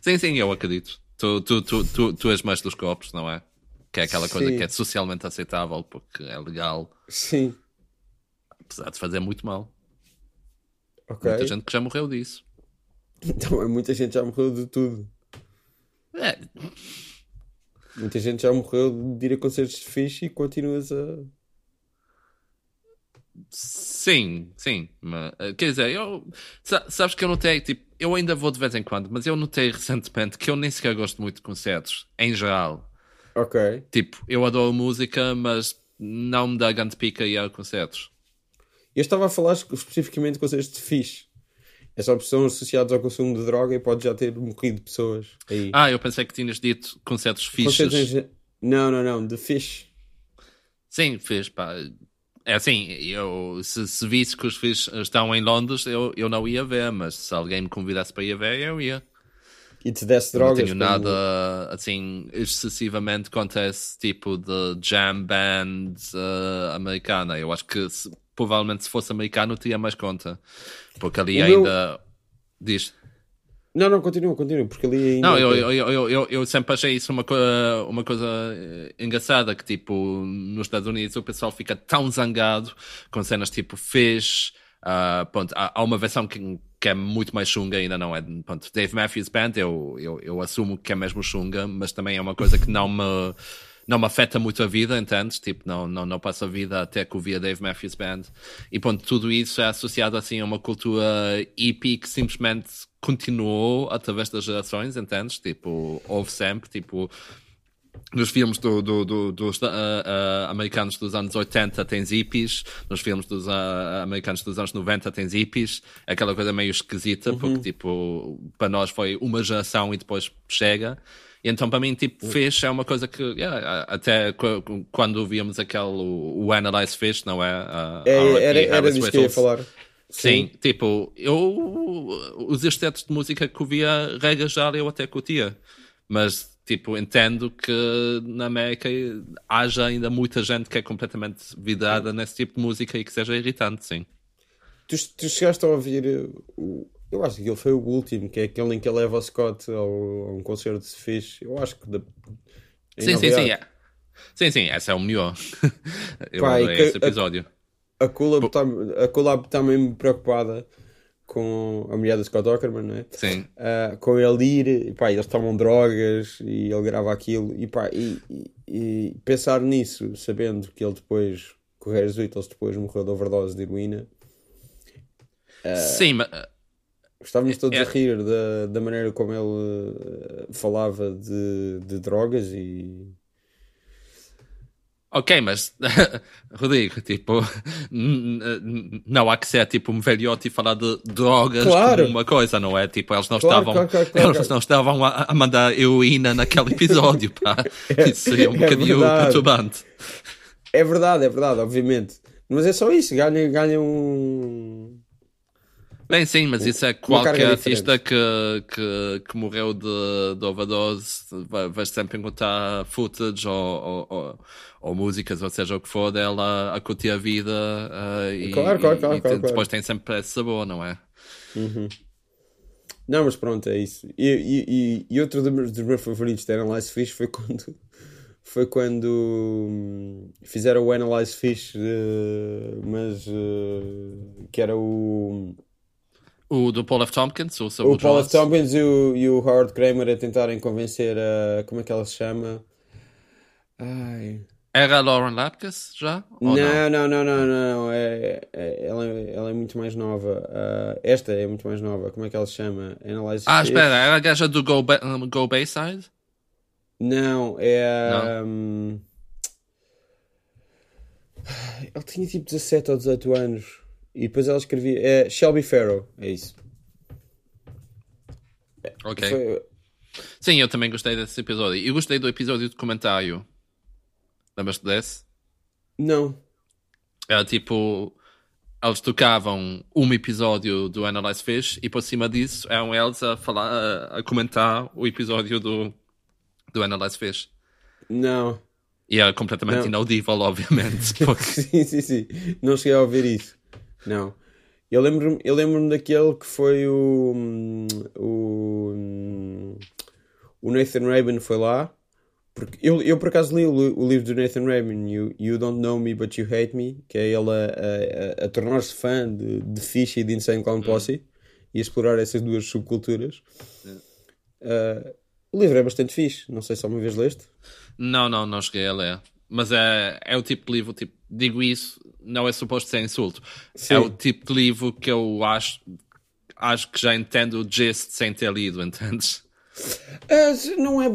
Sim, sim, eu acredito. Tu, tu, tu, tu, tu és mais dos copos, não é? Que é aquela coisa sim. que é socialmente aceitável porque é legal. Sim. Apesar de fazer muito mal. Okay. Muita gente que já morreu disso. Então, muita gente já morreu de tudo. É. Muita gente já morreu de ir a concertos de fixe e continuas a. Sim, sim. Mas, eh, quer dizer, eu. Sabes que eu notei, tipo, eu ainda vou de vez em quando, mas eu notei recentemente que eu nem sequer gosto muito de concertos, em geral. Ok. Tipo, eu adoro música, mas não me dá grande pica ir a concertos. Eu estava a falar especificamente de concertos de fixe. É só são associados ao consumo de droga e pode já ter morrido pessoas aí. Ah, eu pensei que tinhas dito concertos fixes. Concertos... Não, não, não, de fixe. Sim, fixe, pá. É assim, eu, se, se visse que os filhos estão em Londres, eu, eu não ia ver, mas se alguém me convidasse para ir ver, eu ia. E te desse drogas? Não tenho nada, assim, excessivamente contra esse tipo de jam band uh, americana. Eu acho que, se, provavelmente, se fosse americano, teria mais conta. Porque ali o ainda... Meu... Diz... Não, não, continua, continua, porque ali ainda... Não, eu, eu, eu, eu, eu sempre achei isso uma, co uma coisa eh, engraçada, que tipo, nos Estados Unidos o pessoal fica tão zangado com cenas tipo Fish, uh, ponto, há, há, uma versão que, que é muito mais chunga ainda não é, ponto, Dave Matthews Band, eu, eu, eu assumo que é mesmo chunga, mas também é uma coisa que não me não me afeta muito a vida, entendes? Tipo, não, não, não passo a vida até que ouvia Dave Matthews Band. E ponto, tudo isso é associado assim a uma cultura hippie que simplesmente continuou através das gerações, entendes? Tipo, houve sempre, tipo, nos filmes do, do, do, dos uh, uh, americanos dos anos 80 tem hippies, nos filmes dos uh, americanos dos anos 90 tem hippies, aquela coisa meio esquisita, uhum. porque tipo, para nós foi uma geração e depois chega. E então, para mim, tipo. Fish é uma coisa que, yeah, até quando víamos aquele, o Analyze Fish, não é? Uh, é era era disso que eu ia falar. Sim. Sim, tipo, eu, os estetos de música que ouvia, regra já, eu até curtia. Mas, tipo, entendo que na América haja ainda muita gente que é completamente vidrada nesse tipo de música e que seja irritante, sim. Tu, tu chegaste a ouvir o eu acho que ele foi o último, que é aquele em que ele leva o Scott ao, a um concerto de fixe. Eu acho que. De, sim, sim, sim, é. Sim, sim, essa é o melhor. Eu Pá, adorei esse episódio. A, a Collab está tá mesmo preocupada com a mulher do Scott Ackerman, não é? Sim. Uh, com ele ir, e pá, eles tomam drogas e ele grava aquilo, e pá, e, e, e pensar nisso, sabendo que ele depois, Harris Whittles, depois morreu de overdose de heroína. Uh, Sim, mas Estávamos todos é. a rir da, da maneira como ele uh, falava de, de drogas e. Ok, mas Rodrigo, tipo, não há que ser tipo um velhote e falar de drogas claro. como uma coisa, não é? Tipo, eles não claro, estavam, claro, eles não estavam a, a, mandar heroína naquele episódio, pá. É, isso seria um é bocadinho perturbante. É verdade, é verdade, obviamente. Mas é só isso, ganha, ganha um Bem, sim, mas isso é qualquer artista que, que, que morreu de, de overdose, vais sempre encontrar footage ou, ou, ou, ou, músicas, ou seja o que for, dela a curtir a vida uh, e, claro, claro, claro, e claro, depois tem sempre esse sabor, não é? Uhum. Não, mas pronto, é isso. E, e, e outro dos meus, dos meus favoritos de Analyze Fish foi quando foi quando hum, fizeram o Analyze Fish, uh, mas uh, que era o. O do Paul F. Tompkins? O, o Paul F. Tompkins e o, e o Howard Kramer a tentarem convencer a. Como é que ela se chama? Ai. Era a Lauren Lapkus já? Não, não, não, não, não, não, É, é, ela, ela é muito mais nova. Uh, esta é muito mais nova. Como é que ela se chama? Analyze ah, espera, era a gaja do Go, um, Go Bayside? Não, é. Não. Um... Ele tinha tipo 17 ou 18 anos. E depois ela escrevia. É Shelby Farrow, é isso. Ok. Foi... Sim, eu também gostei desse episódio. E gostei do episódio de comentário. Lembras-te desse? Não. Era tipo. Eles tocavam um episódio do Analyze Fish e por cima disso eram eles a falar, a, comentar o episódio do do Analyze Fish? Não. E é completamente não. inaudível, obviamente. Porque... sim, sim, sim. Não cheguei a ouvir isso. Não. Eu lembro-me eu lembro daquele que foi o, o. O Nathan Rabin foi lá. Porque eu, eu por acaso li o, o livro do Nathan Rabin, you, you Don't Know Me But You Hate Me, que é ele a, a, a tornar-se fã de, de Fish e de Insane Clown hum. Posse mm. e explorar essas duas subculturas. Uh, o livro é bastante fixe, não sei se alguma vez leste. Não, não, não cheguei a ler. Mas é, é o tipo de livro, tipo, digo isso, não é suposto ser insulto. Sim. É o tipo de livro que eu acho, acho que já entendo o gist sem ter lido, entendes? É, não é.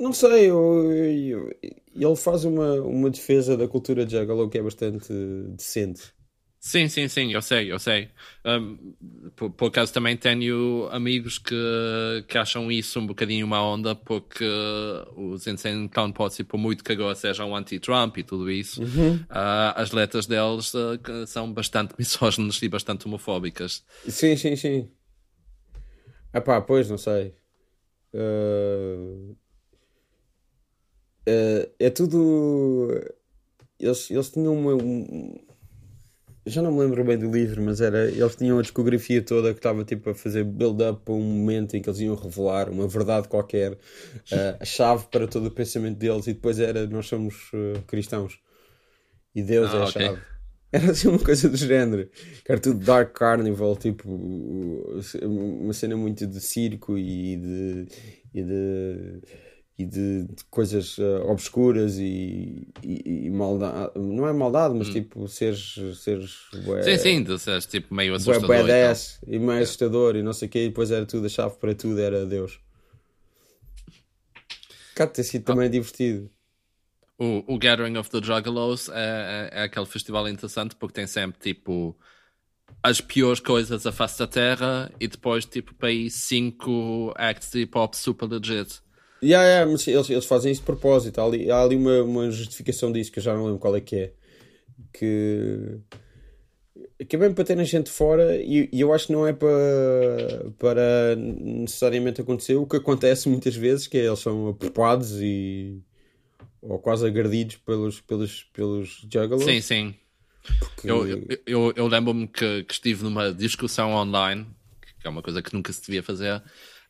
Não sei, eu, eu, ele faz uma, uma defesa da cultura de Juggalo que é bastante decente. Sim, sim, sim, eu sei, eu sei. Um, por, por acaso também tenho amigos que, que acham isso um bocadinho uma onda, porque os Insane Clown Posse, por muito que agora sejam anti-Trump e tudo isso, uhum. uh, as letras deles uh, são bastante misóginas e bastante homofóbicas. Sim, sim, sim. Ah pá, pois, não sei. Uh... é tudo. Eles, eles tinham uma. Um já não me lembro bem do livro, mas era. Eles tinham a discografia toda que estava tipo a fazer build-up para um momento em que eles iam revelar uma verdade qualquer, uh, a chave para todo o pensamento deles, e depois era nós somos uh, cristãos e Deus ah, é a okay. chave. Era assim uma coisa do género. Era tudo Dark Carnival, tipo uma cena muito de circo e de. E de e de, de coisas uh, obscuras e, e, e, maldade. Não é maldade, mas hum. tipo seres. seres bué, sim, sim, de seres tipo meio assustador. Bué badass e, e meio assustador e não sei o quê. E depois era tudo, a chave para tudo era Deus. Cá ter sido ah. também divertido. O, o Gathering of the Juggalos é, é, é aquele festival interessante porque tem sempre tipo as piores coisas à face da terra e depois tipo para aí cinco acts de hip hop super legit. Yeah, yeah, mas eles, eles fazem isso de propósito. Há ali, há ali uma, uma justificação disso que eu já não lembro qual é que é. Que, que é bem para ter a gente fora e, e, eu acho que não é para, para necessariamente acontecer o que acontece muitas vezes, que é eles são apropados e ou quase agredidos pelos, pelos, pelos jugglers. Sim, sim. Porque... Eu, eu, eu, eu lembro-me que, que estive numa discussão online, que é uma coisa que nunca se devia fazer,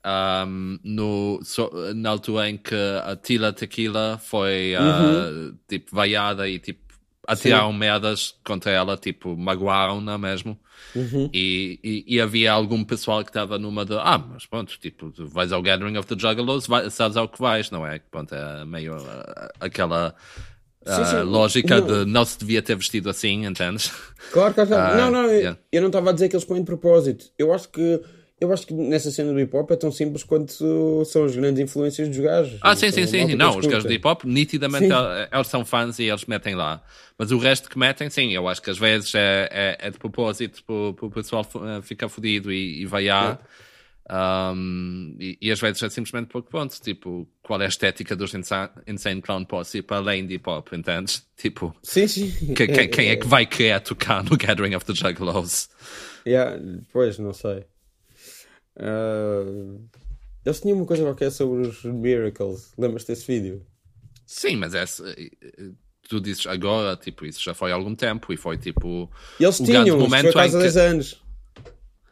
um, no, so, na altura em que a Tila Tequila foi uh, uhum. tipo vaiada e tipo atiraram Sim. merdas contra ela, tipo magoaram-na mesmo. Uhum. E, e, e, havia algum pessoal que estava numa de ah, mas pronto, tipo, vais ao Gathering of the Juggalos, vai, sabes ao que vais, não é? Pronto, é meio uh, aquela sim, sim. Uh, lógica não. de não se devia ter vestido assim, entendes? Claro, claro, claro. Uh, não, não, yeah. eu não estava a dizer que eles põem de propósito. Eu acho que eu acho que nessa cena do hip hop é tão simples quanto são as grandes influências dos gajos. Ah, sim, sim, sim. Não, os gajos do hip hop, nitidamente, eles são fãs e eles metem lá. Mas o resto que metem, sim, eu acho que às vezes é, é, é de propósito para o pessoal eh, ficar fodido e, e vaiar. Um, e, e, às vezes é simplesmente porque, ponto, tipo, qual é a estética dos Insane Clown Posse para além de hip hop, entendes? Tipo, sim, sim. Que, quem, quem é que vai querer tocar no Gathering of the Juggalos? Yeah, pois, não sei. Uh, eles tinham uma coisa qualquer sobre os Miracles. Lembras-te desse vídeo? Sim, mas essa, tu dizes agora, tipo, isso já foi há algum tempo e foi tipo. E eles tinham, isto foi quase há 10 que... anos.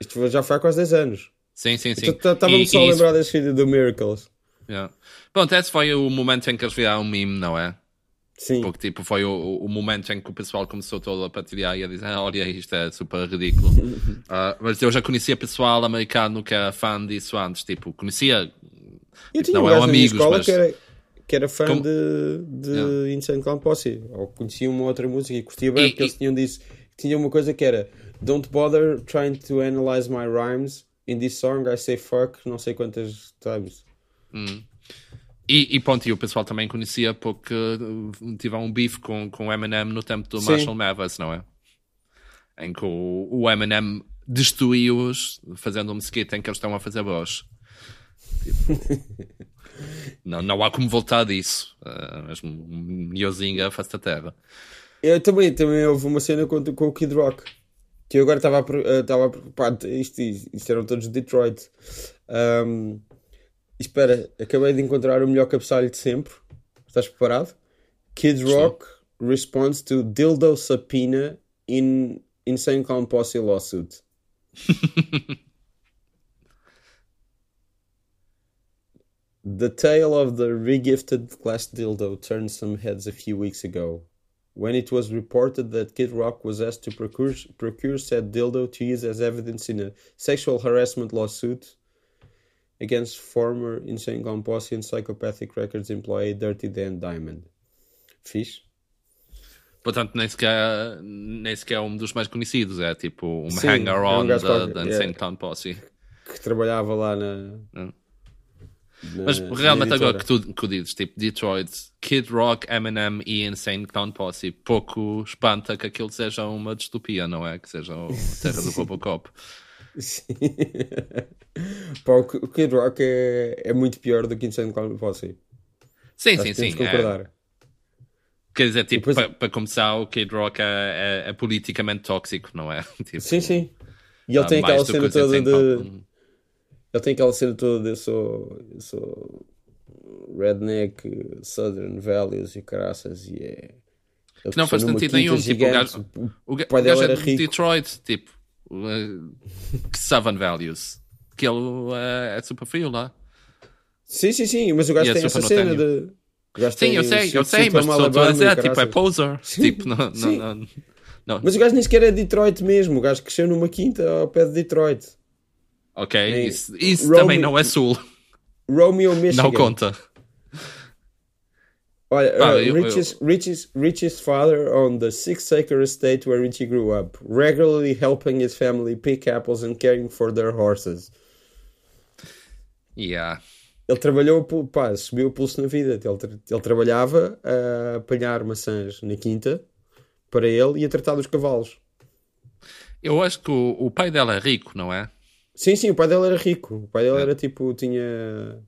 Isto já foi há quase 10 anos. Sim, sim, sim. Estava-me só a lembrar desse vídeo do Miracles. Yeah. Pronto, esse foi o momento em que eles viraram um meme, não é? Sim. Porque tipo, foi o, o momento em que o pessoal começou todo a partilhar e a dizer: ah, olha, isto é super ridículo. uh, mas eu já conhecia pessoal americano que era fã disso antes. Tipo, conhecia. Eu tinha não um eram amigos, escola mas. que era, que era fã Como- de, de Yeah. Insane Clown Posse. Ou conhecia uma outra música e curtia bem E- porque eles e- tinham disso. Tinha uma coisa que era Don't bother trying to analyze my rhymes. In this song I say fuck não sei quantas times. E, e pronto, e o pessoal também conhecia porque uh, tiveram um bife com, com o Eminem no tempo do Sim. Marshall Mathers, não é? Em que o, o Eminem destruiu-os fazendo um skit em que eles estão a fazer voz. Tipo, não, não há como voltar disso. Uh, mesmo um miozinho à face da terra. Eu também, também houve uma cena com, com o Kid Rock. Que eu agora estava a pre- eh, preocupado. Isto, isto eram todos de Detroit. Ahm, espera, acabei de encontrar o melhor cabeçalho de sempre. Estás preparado? Kid Rock responds to dildo subpoena in Insane Clown Posse lawsuit. The tale of the regifted glass dildo turned some heads a few weeks ago. When it was reported that Kid Rock was asked to procure, procure said dildo to use as evidence in a sexual harassment lawsuit against former Insane Clown Posse and Psychopathic Records employee Dirty Dan Diamond. Fixe? Portanto, nem sequer, nem sequer é um dos mais conhecidos. É tipo um hanger-on é um da, é. Insane Clown Posse. Que trabalhava lá na. Hum. na- Mas realmente agora que tu, que tu dizes, tipo Detroit, Kid Rock, Eminem e Insane Clown Posse, pouco espanta que aquilo seja uma distopia, não é? Que seja a terra do Robocop. Sim. Pá, o Ki- o Kid Rock é, é muito pior do que Insane Clown Posse. Sim, Acho sim, sim. é. concordar. Quer dizer, tipo, Depois- para começar, o Kid Rock é, é- é politicamente tóxico, não é? Tipo, Sim, sim. E ele tem aquela cena o toda de. Ele tem aquela cena toda de eu sou. Eu sou. Redneck, Southern Values e caraças. E é. Que não faz sentido nenhum. Tipo, o gigante. gajo, o ga- pai o gajo é de rico. Detroit, tipo, que Southern Values. Que ele é, é super frio lá. Sim, sim, sim. Mas o gajo E é tem super essa cena de. Sim, eu sei, eu sei, mas estou a dizer, tipo, é poser. Tipo, não, não, não. Mas o gajo nem sequer é de Detroit mesmo. O gajo cresceu numa quinta ao pé de Detroit. Ok, isso, também não é sul. Romeo, Michigan. Não conta. Olha, Ah, uh, eu- richest, richest, richest father on the six acre estate where Richie grew up, regularly helping his family pick apples and caring for their horses. Yeah. Ele trabalhou, pá, subiu o pulso na vida. Ele, ele trabalhava a apanhar maçãs na quinta para ele e a tratar dos cavalos. Eu acho que o, o pai dela é rico, não é? Sim, sim, o pai dele era rico. O pai dele É. era tipo, tinha,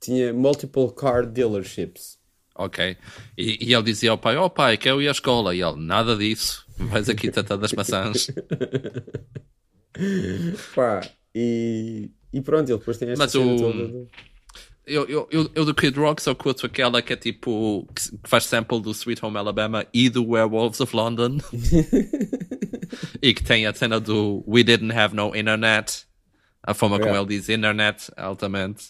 tinha multiple car dealerships. Ok. E, e ele dizia ao pai: Oh pai, quero ir à escola. E ele: Nada disso. Vais aqui tratar das maçãs. Pá, e, e pronto, ele depois tem esta Mas cena o- toda. Eu, eu, eu, eu do Kid Rock só curto aquela que é tipo. que faz sample do Sweet Home Alabama e do Werewolves of London. e que tem a cena do We didn't have no internet. A forma como Yeah. ele diz internet, altamente.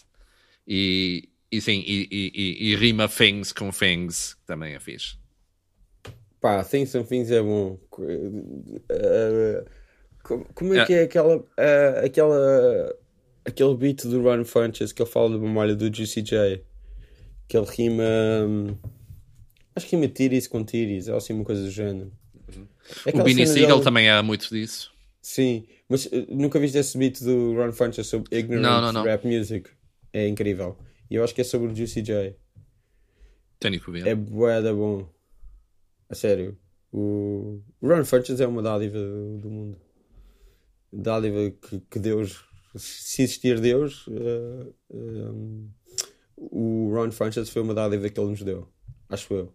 E, e sim, e, e, e, rima things com things, também é fixe. Pá, Things and Things é bom. Eh, como, é É. que é aquela, eh, aquela. aquele beat do Run Funches que ele fala da memória do Juicy J? Que ele rima. hum, acho que rima Tiris com Tiris, ou assim uma coisa do género. É O Beanie Siegel também é muito disso. Sim, mas eh, nunca viste esse beat do Run Funches sobre ignorant Não, não, não. rap music? É incrível. E eu acho que é sobre o Juicy J. Tenho que ver. É bué da bom. A sério. O o Run Funches é uma dádiva do do mundo. Dádiva que, que Deus, se existir Deus, eh, eh, o Ron Funches foi uma dádiva que ele nos deu. Acho eu.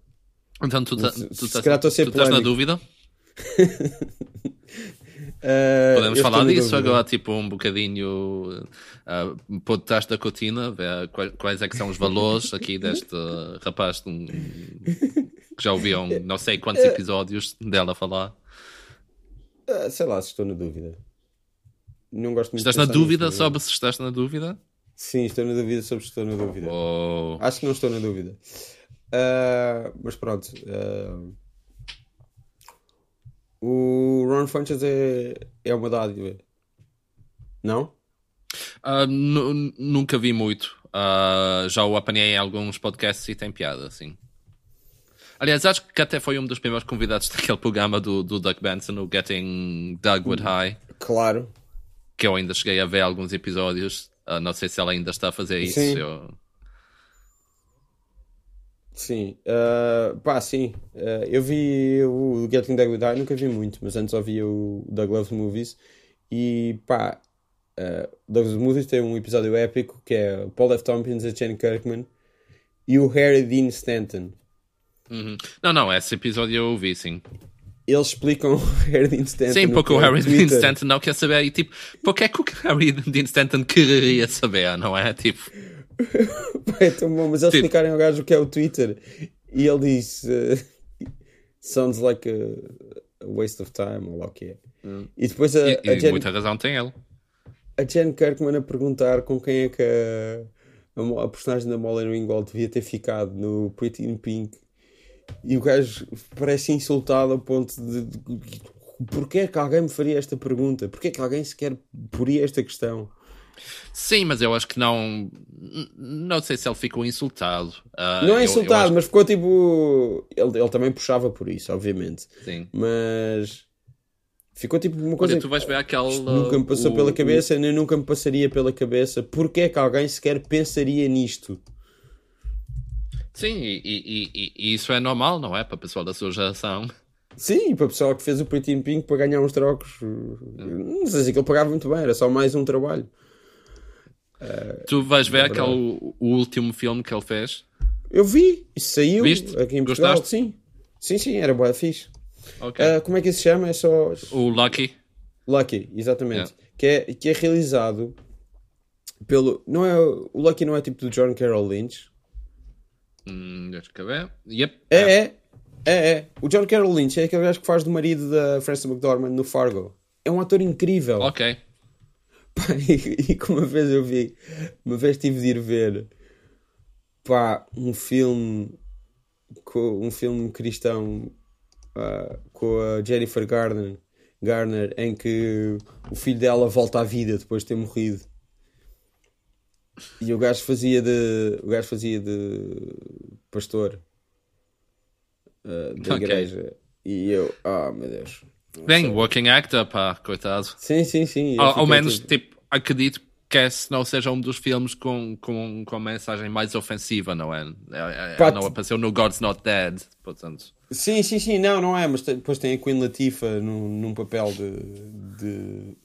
Então tu, tá- Se- tu, se a ser tu estás na dúvida? Eh, Podemos falar disso dúvida. agora, tipo, um bocadinho uh, por trás da cortina, ver quais, quais é que são os valores aqui deste rapaz um- que já ouviram não sei quantos episódios dela falar. Eh, sei lá se estou na dúvida. Não gosto muito Estás na dúvida nisso, sobre se estás na dúvida? Sim, estou na dúvida sobre se estou na dúvida. Oh. Acho que não estou na dúvida. Uh, mas pronto. Uh, o Ron Funches é, é uma dádiva. Não? Uh, nunca vi muito. Uh, já o apanhei em alguns podcasts e tem piada, sim. Aliás, acho que até foi um dos primeiros convidados daquele programa do, do Doug Benson, o Getting Dugwood High. Claro. Que eu ainda cheguei a ver alguns episódios. Uh, não sei se ela ainda está a fazer isso. Sim. Eu... Sim, uh, pá, sim. Uh, eu vi o Getting Dugwood High, nunca vi muito, mas antes ouvia o Doug Loves Movies e pá, uh, Doug Loves Movies tem um episódio épico que é Paul F. Tompkins, a Jane Kirkman e o Harry Dean Stanton. Uhum. Não, não, esse episódio eu ouvi, sim. Eles explicam o Harry Dean Stanton. Sim, porque o Harry Dean Stanton não quer saber. E tipo, porque é que o Harry Dean Stanton quereria saber, não é? Tipo. é tão bom, mas eles tipo... explicarem ao gajo o que é o Twitter e ele diz. Uh, sounds like a, a, waste of time, ou lá o que é. Hum. E depois a, e, a Jen, muita razão tem ele. A Jen Kirkman a perguntar com quem é que a, a, a personagem da Molly Ringwald devia ter ficado no Pretty in Pink e o gajo parece insultado a ponto de, de, de porquê é que alguém me faria esta pergunta? Porquê é que alguém sequer poria esta questão? Sim, mas eu acho que não. Não sei se ele ficou insultado. Uh, não é insultado, eu, eu mas ficou tipo. Ele, ele também puxava por isso, obviamente. Sim. Mas. Ficou tipo uma coisa. Olha, tu vais ver aquele. Nunca me passou o, pela cabeça, o... nem nunca me passaria pela cabeça. Porquê é que alguém sequer pensaria nisto? Sim, e, e, e, e, isso é normal, não é? Para o pessoal da sua geração. Sim, para o pessoal que fez o Pretty in Pink para ganhar uns trocos. Não sei se ele pagava muito bem, era só mais um trabalho. Tu vais ver é aquele o, último filme que ele fez? Eu vi, isso saiu Viste? aqui em Portugal. Gostaste? Sim, sim, sim, era boa fixe. Okay. Uh, como é que isso se chama? É só. O Lucky. Lucky, exatamente. Yeah. Que, é, que é realizado pelo. Não é, o Lucky não é tipo do John Carroll Lynch. Hum, deixa eu ver. Yep. É, é, é, é. O John Carroll Lynch é aquele gajo que faz do marido da Frances McDormand no Fargo. É um ator incrível. Ok. Pá, e, e como uma vez eu vi, uma vez tive de ir ver pá, um filme com, um filme cristão uh, com a Jennifer Garner, Garner em que o filho dela volta à vida depois de ter morrido. E o gajo fazia de. O gajo fazia de pastor uh, da okay. igreja. E eu, ah, oh, meu Deus. Bem, working actor, pá, coitado. Sim, sim, sim. Ao, ao menos, tipo... tipo, acredito que esse não seja um dos filmes com, com, com a mensagem mais ofensiva, não é? é, é não apareceu no God's Not Dead, portanto. Sim, sim, sim, não, não é, mas depois tem a Queen Latifah num, num papel de. de...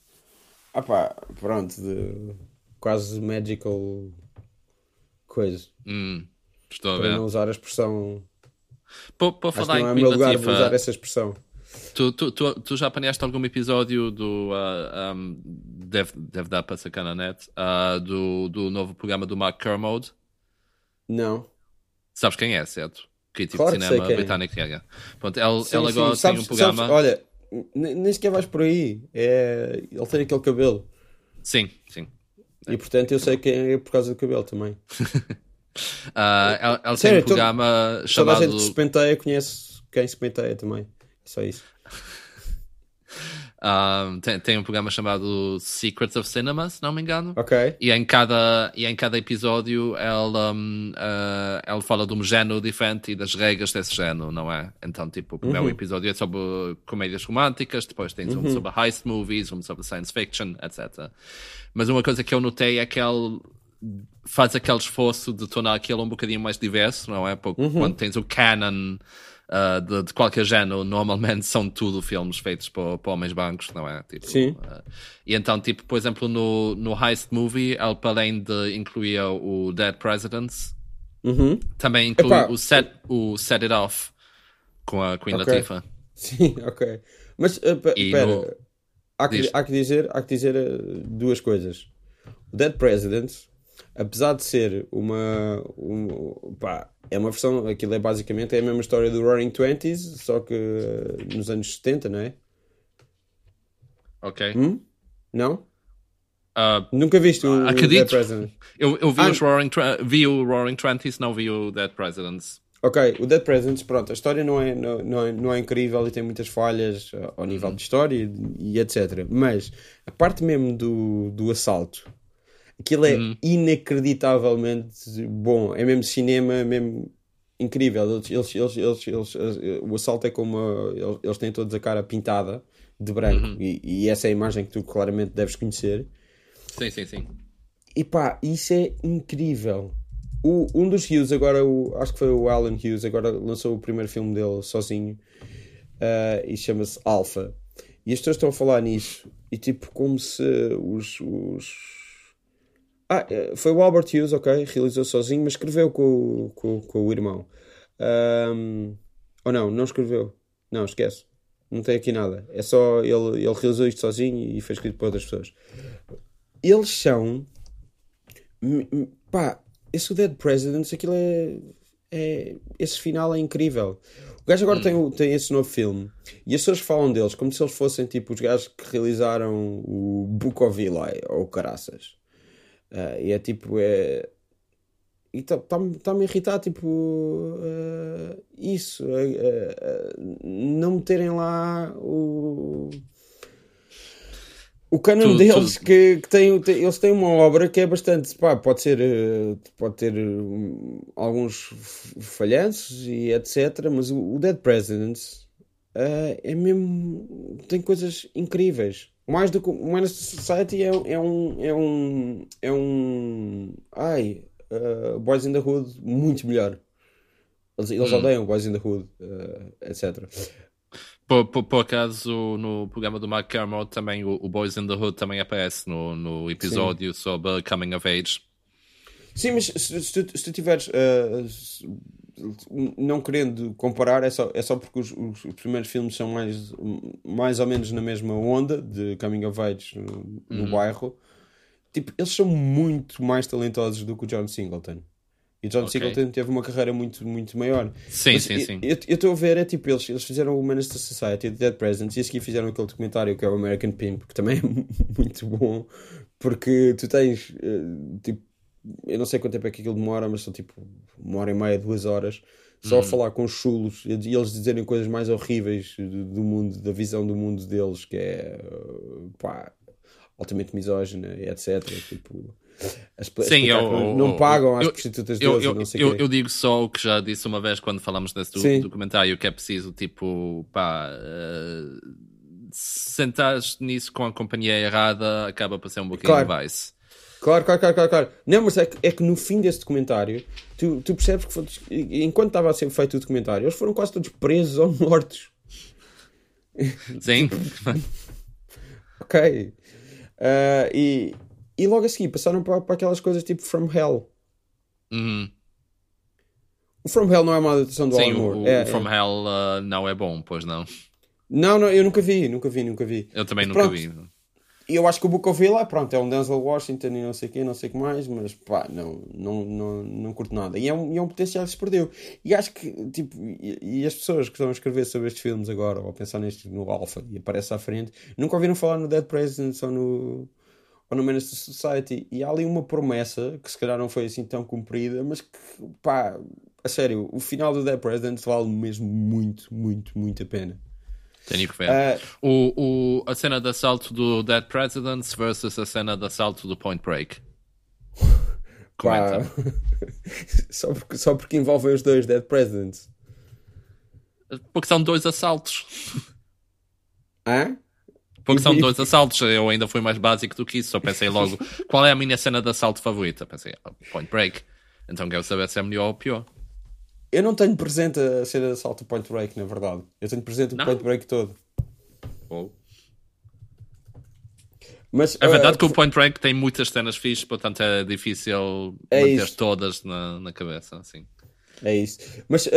Ah pá, pronto, de quase magical coisa. Hum, estou a ver. Para não usar a expressão. Para falar não em é Queen meu lugar Latifah, usar essa expressão. Tu, tu, tu, tu, já apanhaste algum episódio do. Uh, um, deve, deve dar para sacar na net. Uh, do, do novo programa do Mark Kermode? Não. Sabes quem é, certo? Crítico claro de cinema é. britânico. É. Pronto, ele, sim, ele agora sim. Sabes, tem um programa. Sabes, olha, nem sequer vais por aí. É... Ele tem aquele cabelo. Sim, sim. E portanto eu sei quem é por causa do cabelo também. uh, ele, ele Sério, tem um programa todo, chamado. Toda a gente que se penteia conhece quem se penteia também. Só isso. Um, tem, tem, um programa chamado Secrets of Cinema, se não me engano. Ok. E em cada, e em cada episódio ele, um, uh, ele fala de um género diferente e das regras desse género, não é? Então, tipo, o primeiro Uhum. episódio é sobre comédias românticas, depois tens um sobre heist movies, um sobre science fiction, etc. Mas uma coisa que eu notei é que ele faz aquele esforço de tornar aquilo um bocadinho mais diverso, não é? Porque quando tens o canon uh, de, de, qualquer género, normalmente são tudo filmes feitos por, por homens brancos, não é? Tipo, Sim. Uh, e então, tipo, por exemplo, no, no Heist Movie, ele, para além de incluir o Dead Presidents, Uhum. também inclui Epá. o set, o set It Off com a Queen Ok. Latifah. Sim, ok. Mas uh, pe- pera, no- há, que, há que dizer, há que dizer uh, duas coisas. O Dead President, apesar de ser uma, um, pá, é uma versão, aquilo é basicamente é a mesma história do Roaring Twenties, só que uh, nos anos 70, não é? Ok. Hum? Não? Uh, Nunca viste o, acredito. Dead Presidents? Eu, eu vi, ah, os Roaring, vi o Roaring Twenties, não vi o Dead Presidents. Ok, o Dead Presidents, pronto, a história não é, não, não, é, não é incrível e tem muitas falhas ao nível uhum. de história e, e, etc. Mas a parte mesmo do, do assalto, aquilo é uhum. inacreditavelmente bom. É mesmo cinema, mesmo incrível. Eles, eles, eles, eles, eles o assalto é como. A, eles têm todos a cara pintada de branco uhum. e, e, essa é a imagem que tu claramente deves conhecer. Sim, sim, sim. E pá, isso é incrível. O, um dos Hughes, agora, o, acho que foi o Alan Hughes, agora lançou o primeiro filme dele sozinho uh, e chama-se Alpha. E as pessoas estão a falar nisso e tipo, como se os. os... Ah, eh, foi o Albert Hughes, ok, realizou sozinho, mas escreveu com, com, com o irmão. Um, ou não, não escreveu. Não, esquece. Não tem aqui nada. É só ele, ele realizou isto sozinho e foi escrito por outras pessoas. Eles são. Pá, esse Dead Presidents, aquilo é, é. Esse final é incrível. O gajo agora tem, tem esse novo filme e as pessoas falam deles como se eles fossem tipo os gajos que realizaram o Eli ou Caraças. Uh, e é tipo. É, e está-me tá, tá a irritar, tipo, uh, isso, uh, não meterem lá o, o canon deles, Que, que tem, tem, eles têm uma obra que é bastante, pá, pode ser, pode ter um, alguns falhanços e etc, mas o, o Dead Presidents uh, é mesmo, tem coisas incríveis. Mais do que o Menace Society é, é um, é um, é um, ai, uh, Boys in the Hood muito melhor. Eles, eles hum. odeiam Boys in the Hood, uh, etc. Por, por, por, acaso, no programa do Mark Kermode, também o, o, Boys in the Hood também aparece no, no episódio Sim. sobre Coming of Age. Sim, mas se, se, tu, se tu tiveres. Uh, não querendo comparar, é só, é só porque os, os, os, primeiros filmes são mais, mais ou menos na mesma onda de Coming of Age no, no uhum. bairro. Tipo, eles são muito mais talentosos do que o John Singleton. E John okay. Singleton teve uma carreira muito, muito maior. Sim, Mas, sim, sim. Eu estou a ver, é tipo, eles, eles fizeram o to Society, The Dead Presidents, e a seguir fizeram aquele documentário que é o American Pimp, que também é muito bom, porque tu tens, eh, tipo, eu não sei quanto tempo é que aquilo demora, mas são tipo uma hora e meia, duas horas, só a hum. falar com os chulos e eles dizerem coisas mais horríveis do mundo, da visão do mundo deles, que é, pá, altamente misógina, etc. Tipo as, Sim, eu, não pagam às prostitutas deles eu, não sei eu, eu, digo só o que já disse uma vez quando falamos desse do, documentário, que é preciso, tipo, pá, uh, sentares nisso com a companhia errada acaba por ser um bocadinho claro. vice. Claro, claro, claro, claro, claro. Não, mas é que, é que no fim desse documentário, tu, tu percebes que foi, enquanto estava a ser feito o documentário, eles foram quase todos presos ou mortos. Sim. ok. Uh, e, e logo a seguir passaram para, para aquelas coisas tipo From Hell. Uhum. O From Hell não é uma adaptação do Sim, Alan Moore. O, é, o From é. Hell uh, não é bom, pois não? Não, não, eu nunca vi, nunca vi, nunca vi. Eu também mas, nunca pronto, vi. Eu acho que o of Eli, pronto, é um Denzel Washington e não sei o quê, não sei o que mais, mas pá, não, não, não, não curto nada. E é um, e é um potencial que se perdeu. E acho que, tipo, e, e, as pessoas que estão a escrever sobre estes filmes agora, ou a pensar neste no Alpha e aparece à frente, nunca ouviram falar no Dead Presidents ou no ou no Menace Society, e há ali uma promessa que se calhar não foi assim tão cumprida, mas que, pá, a sério, o final do Dead President vale mesmo muito, muito, muito a pena. Tenho que ver. Uh, o, o, a cena de assalto do Dead Presidents versus a cena de assalto do Point Break. Comenta. só, porque, só porque envolvem os dois Dead Presidents. Porque são dois assaltos. Hã? Porque são dois assaltos, eu ainda fui mais básico do que isso, só pensei logo qual é a minha cena de assalto favorita. Pensei, oh, Point Break. Então quero saber se é melhor ou pior. Eu não tenho presente a cena de assalto Point Break, na verdade. Eu tenho presente o não. Point Break todo. Oh. Mas, é verdade uh, que o Point Break tem muitas cenas fixas, portanto é difícil é manter isso. todas na, na cabeça. Assim. É isso. Mas uh,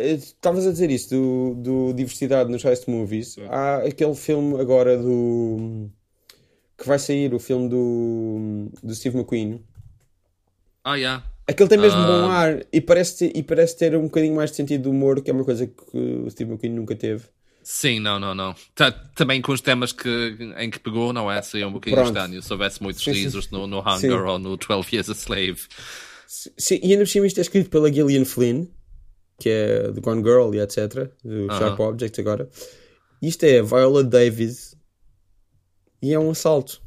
estavas a dizer isso do, do diversidade nos heist movies. Há aquele filme agora do. que vai sair, o filme do, do Steve McQueen. Ah, yeah. Aquele tem mesmo uh... bom ar e parece, ter, e parece ter um bocadinho mais de sentido de humor, que é uma coisa que o Steve McQueen nunca teve. Sim, não, não, não. Tá, também com os temas que, em que pegou, não é? Seria um bocadinho Pronto. estranho se houvesse muitos sim, risos sim. no, no Hunger sim. ou no 12 Years a Slave. Sim, e ainda por cima isto é escrito pela Gillian Flynn, que é The Gone Girl e etc. Do uh -huh. Sharp Object agora. Isto é Viola Davis e é um assalto.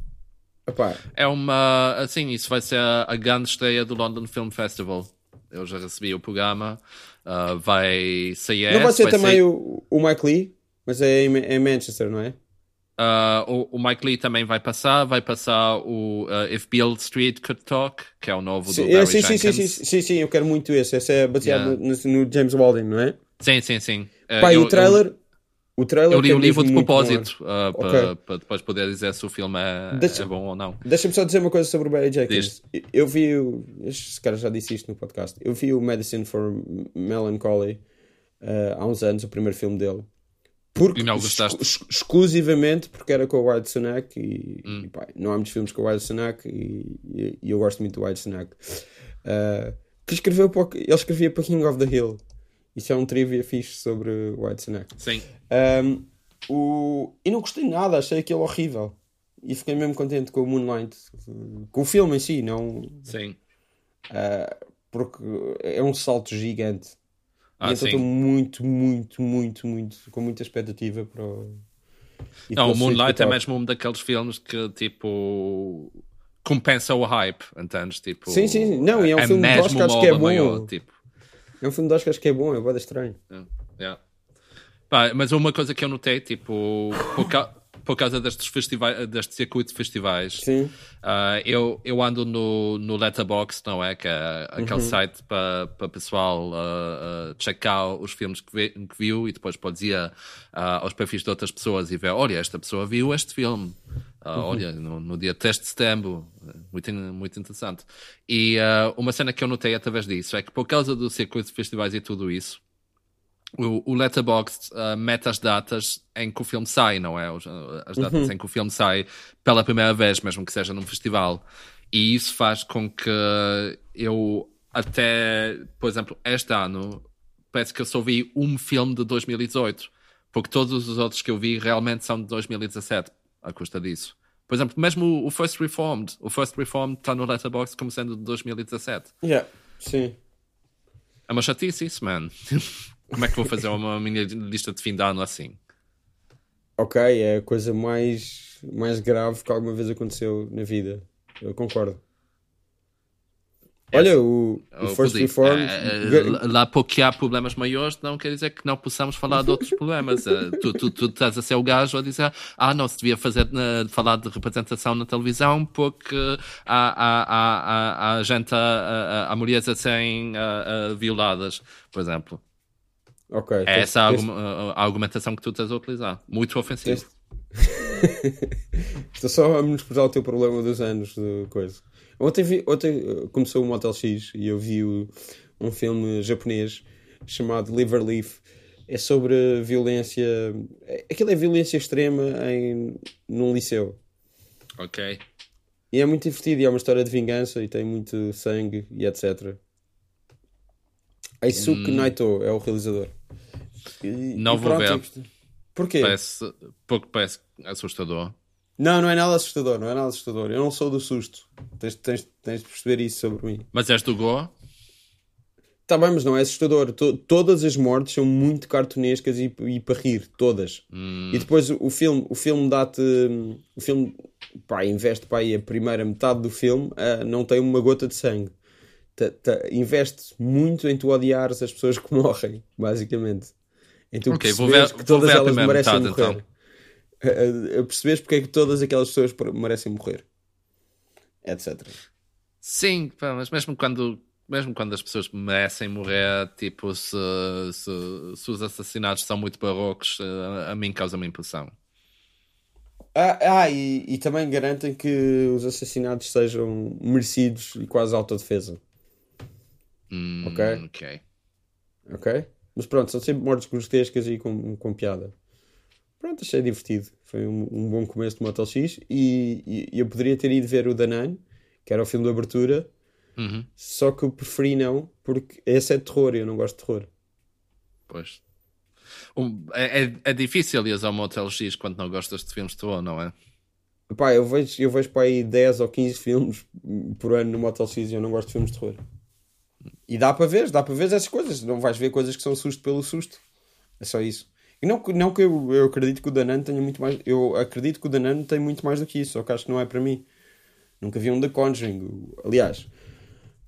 Epá. É uma. Assim, isso vai ser a, a grande estreia do London Film Festival. Eu já recebi o programa. Uh, vai sair. Não vai ser vai também sair... o, o Mike Lee, mas é em, é em Manchester, não é? Uh, o, o, Mike Lee também vai passar, vai passar o uh, If Beale Street Could Talk, que é o novo sim, do Barry sim, sim, sim, sim, sim, sim, eu quero muito esse. Esse é baseado yeah. no, no, James Walden, não é? Sim, sim, sim. Uh, Pai, eu, o trailer. Eu, o trailer eu li o livro de propósito uh, okay. para depois poder dizer se o filme é, Deixa, é bom ou não. Deixa-me só dizer uma coisa sobre o Barry Jenkins. Diz. Eu vi, o, este cara já disse isto no podcast. Eu vi o Medicine for Melancholy uh, há uns anos, o primeiro filme dele. Porque, e não gostaste? exclusivamente porque era com o White Sunak e, hum. e pá, não há muitos filmes com o White Sunak e, e, e, eu gosto muito do White Sunak. Uh, que escreveu para, ele escrevia para King of the Hill. Isso é um trivia fixe sobre o White Sunak. Sim. Um, o... E não gostei nada, achei aquilo horrível. E fiquei mesmo contente com o Moonlight, com o filme em si, não. Sim. Uh, porque é um salto gigante ah, então estou muito, muito, muito, muito, com muita expectativa para o. não, o Moonlight é mesmo um daqueles filmes que tipo compensa o hype, entendes? Tipo, sim, sim, não, e é um é filme de Oscars que é bom. Maior, tipo. É um filme de Oscars que é bom, é bode estranho. Yeah. Yeah. Pá, mas uma coisa que eu notei, tipo, por causa destes, festivais, deste circuito de festivais. Uh, eu, eu ando no, no Letterboxd, não é? Que é aquele uhum. site para pa pessoal uh, uh, checar os filmes que, vi, que, viu e depois podes ir aos perfis de outras pessoas e ver: olha, esta pessoa viu este filme. Uh, uhum. Olha, no, no, dia 3 de setembro. Muito, muito interessante. E uh, uma cena que eu notei através disso é que, por causa do circuito de festivais e tudo isso, o, o Letterboxd uh, mete as datas em que o filme sai, não é? As datas uhum. em que o filme sai pela primeira vez, mesmo que seja num festival. E isso faz com que eu até, por exemplo, este ano, parece que eu só vi um filme de 2018, porque todos os outros que eu vi realmente são de 2017, à custa disso. Por exemplo, mesmo o First Reformed, o First Reformed está no Letterboxd como sendo de 2017. Yeah, sim. É uma chatice isso, man. Como é que vou fazer uma minha lista de fim de ano assim? Ok, é a coisa mais, mais grave que alguma vez aconteceu na vida. Eu concordo. Olha, o, o First Reform. Uh, lá porque há problemas maiores, não quer dizer que não possamos falar de outros problemas. Tu, tu, tu estás a ser o gajo a dizer: ah, não, se devia fazer, falar de representação na televisão porque há, há, há, há, gente, há, há mulheres a serem violadas, por exemplo. Ok. É essa a, a, argumentação que tu estás a utilizar. Muito ofensivo. Estou só a menosprezar o teu problema dos anos de coisa. Ontem, vi, ontem uh, começou o Motel X e eu vi o, um filme japonês chamado Liver Leaf. É sobre violência. É, aquilo é violência extrema em, num liceu. Ok. E é muito divertido e é uma história de vingança e tem muito sangue e etc. Aisuke hum. Naito é o realizador. E, não e vou ver. Porquê? Parece, porque parece assustador. Não, não é nada assustador, não é nada assustador. Eu não sou do susto. Tens, tens, tens de perceber isso sobre mim. Mas és do Goa? Tá bem, mas não é assustador. todas as mortes são muito cartunescas e, e para rir, todas. Hum. E depois o filme, o filme dá-te. O filme pá, investe para aí a primeira metade do filme, uh, não tem uma gota de sangue investe muito em tu odiares as pessoas que morrem, basicamente. Tu okay, vou ver, que todas elas merecem metade, morrer. Então. A, a perceberes porque é que todas aquelas pessoas merecem morrer. Etc. Sim, mas mesmo quando mesmo quando as pessoas merecem morrer, tipo, se, se, se os assassinatos são muito barrocos, a, a mim causa-me impressão. Ah, ah e, e, também garantem que os assassinatos sejam merecidos e quase autodefesa. Hum, ok? Ok. Ok? Mas pronto, são sempre mortes grotescas e com, com piada. Pronto, achei divertido. Foi um, um bom começo de Motel X. E, e, eu poderia ter ido ver o Danane, que era o filme de abertura. Uhum. Só que eu preferi não, porque esse é de terror e eu não gosto de terror. Pois. Um, é, é, é difícil ir ao Motel X quando não gostas de filmes de terror, não é? Pá, eu vejo, eu vejo para aí 10 ou 15 filmes por ano no Motel X e eu não gosto de filmes de terror. E dá para ver, dá para ver essas coisas. Não vais ver coisas que são susto pelo susto. É só isso. E não, não que eu, eu acredito que o Danano tenha muito mais. Eu acredito que o Danano tem muito mais do que isso, só que acho que não é para mim. Nunca vi um The Conjuring. Aliás,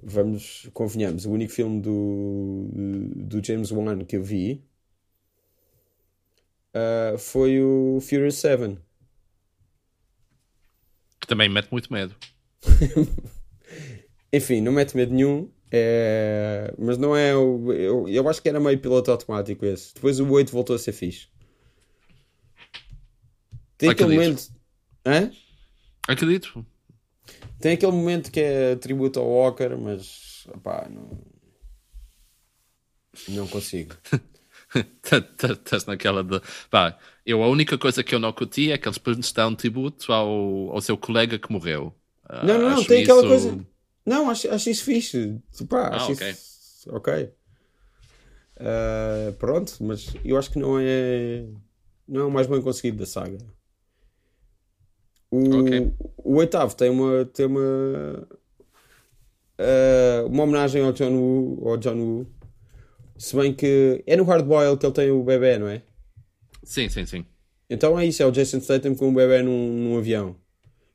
vamos, convenhamos, o único filme do, do James Wan que eu vi uh, foi o Furious 7. Que também mete muito medo. Enfim, não mete medo nenhum. É... Mas não é o. Eu, eu acho que era meio piloto automático esse. Depois o 8 voltou a ser fixe. Tem aquele momento. Hã? Acredito. Tem aquele momento que é tributo ao Walker, mas. Opá, não. Não consigo. Estás naquela de. Pá, eu a única coisa que eu não curti é que eles prestaram tributo ao, ao seu colega que morreu. Não, não, não, tem isso... aquela coisa. Não, acho, acho isso fixe. Pá, ah, acho ok. Isso... Ok. Uh, pronto, mas eu acho que não é. Não é o mais bem conseguido da saga. O, okay. o oitavo tem uma. Tem uma. Uh, uma homenagem ao John Woo, ao John Woo. Se bem que é no Hardboil que ele tem o bebê, não é? Sim, sim, sim. Então é isso, é o Jason Statham com o bebê num, num avião.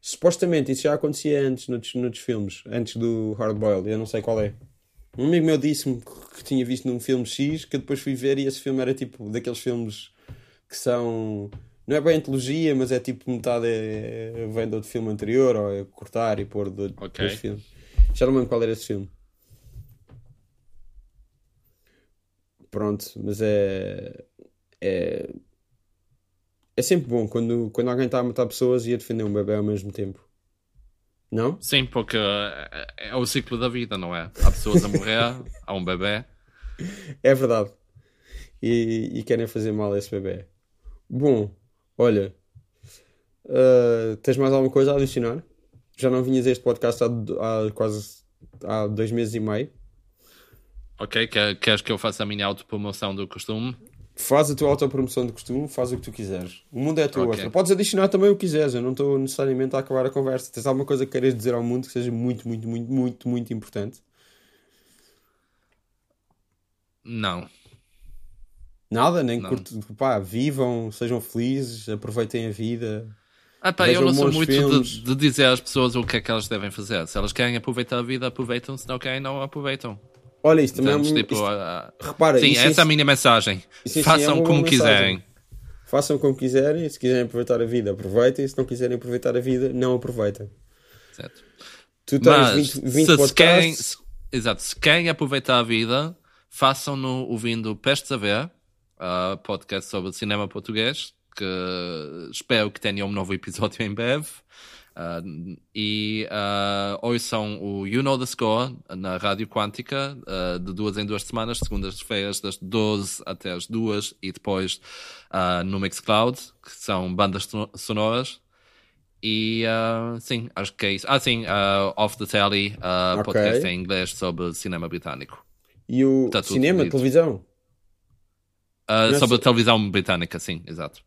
Supostamente isso já acontecia antes, noutros, noutros filmes, antes do Hardboiled, eu não sei qual é. Um amigo meu disse-me que tinha visto num filme X, que depois fui ver e esse filme era tipo daqueles filmes que são. Não é bem antologia, mas é tipo metade é, vem de outro filme anterior, ou é cortar e pôr de okay. dois filmes. Já não lembro qual era esse filme. Pronto, mas é. É é sempre bom quando, quando alguém está a matar pessoas e a defender um bebê ao mesmo tempo. Não? Sim, porque é, é o ciclo da vida, não é? Há pessoas a morrer, há um bebê. É verdade. E, e querem fazer mal a esse bebê. Bom, olha. Uh, tens mais alguma coisa a adicionar? Já não vinhas a este podcast há, há quase há dois meses e meio. Ok, queres que eu faça a minha autopromoção do costume? Faz a tua autopromoção de costume, faz o que tu quiseres. O mundo é a tua okay. Podes adicionar também o que quiseres, eu não estou necessariamente a acabar a conversa. Tens alguma coisa que queres dizer ao mundo que seja muito, muito, muito, muito, muito importante? Não. Nada, nem curto, pá, vivam, sejam felizes, aproveitem a vida. Ah, pá, eu não sou muito de, de, dizer às pessoas o que é que elas devem fazer. Se elas querem aproveitar a vida, aproveitam, se não querem, não aproveitam. Olha, isto também Portanto, é um, tipo, isto, uh, repara, Sim, essa é a minha mensagem. Façam é como quiserem. Façam como quiserem. Se quiserem aproveitar a vida, aproveitem. Se não quiserem aproveitar a vida, não aproveitem. Certo. Tu tens Mas, 20, 20 se, querem, se, Exato. Se querem aproveitar a vida, façam-no ouvindo Pestes a Ver, uh, podcast sobre cinema português, que espero que tenha um novo episódio em breve. Uh, e uh, ouçam o You Know the Score na Rádio Quântica uh, de duas em duas semanas, segundas-feiras, das 12 até as 2 e depois uh, no Mixcloud, que são bandas sonoras. E sim, acho que é isso. Ah, sim, Off the Telly, okay. podcast em inglês sobre cinema britânico. E o cinema, televisão? sobre a televisão britânica, sim, exato.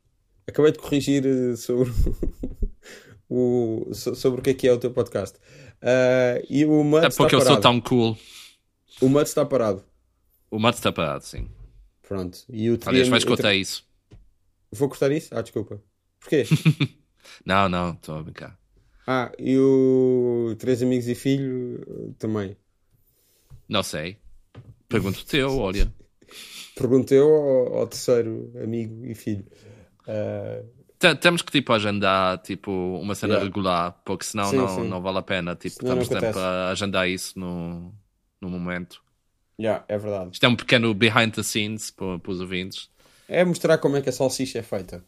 Acabei de corrigir eh, sobre o, sobre o que é que é o teu podcast. Uh, e o Mud É porque eu sou tão cool. O Mud está parado. O Mud está parado, sim. Pronto. E o Aliás, vais cortar tri... isso. Vou cortar isso? Ah, desculpa. Porquê? não, não, estou a brincar. Ah, e o Três Amigos e Filho também? Não sei. Pergunto teu, olha. Pergunto eu ao, ao terceiro amigo e filho. Uh, temos que tipo agendar tipo uma cena yeah. regular, porque senão sim, não, sim. não vale a pena. Tipo, senão estamos sempre a agendar isso no, no momento. Yeah, é verdade. Isto é um pequeno behind the scenes para, para os ouvintes. É mostrar como é que a salsicha é feita.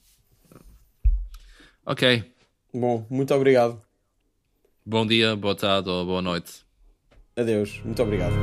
Ok. Bom, muito obrigado. Bom dia, boa tarde ou boa noite. Adeus, muito obrigado.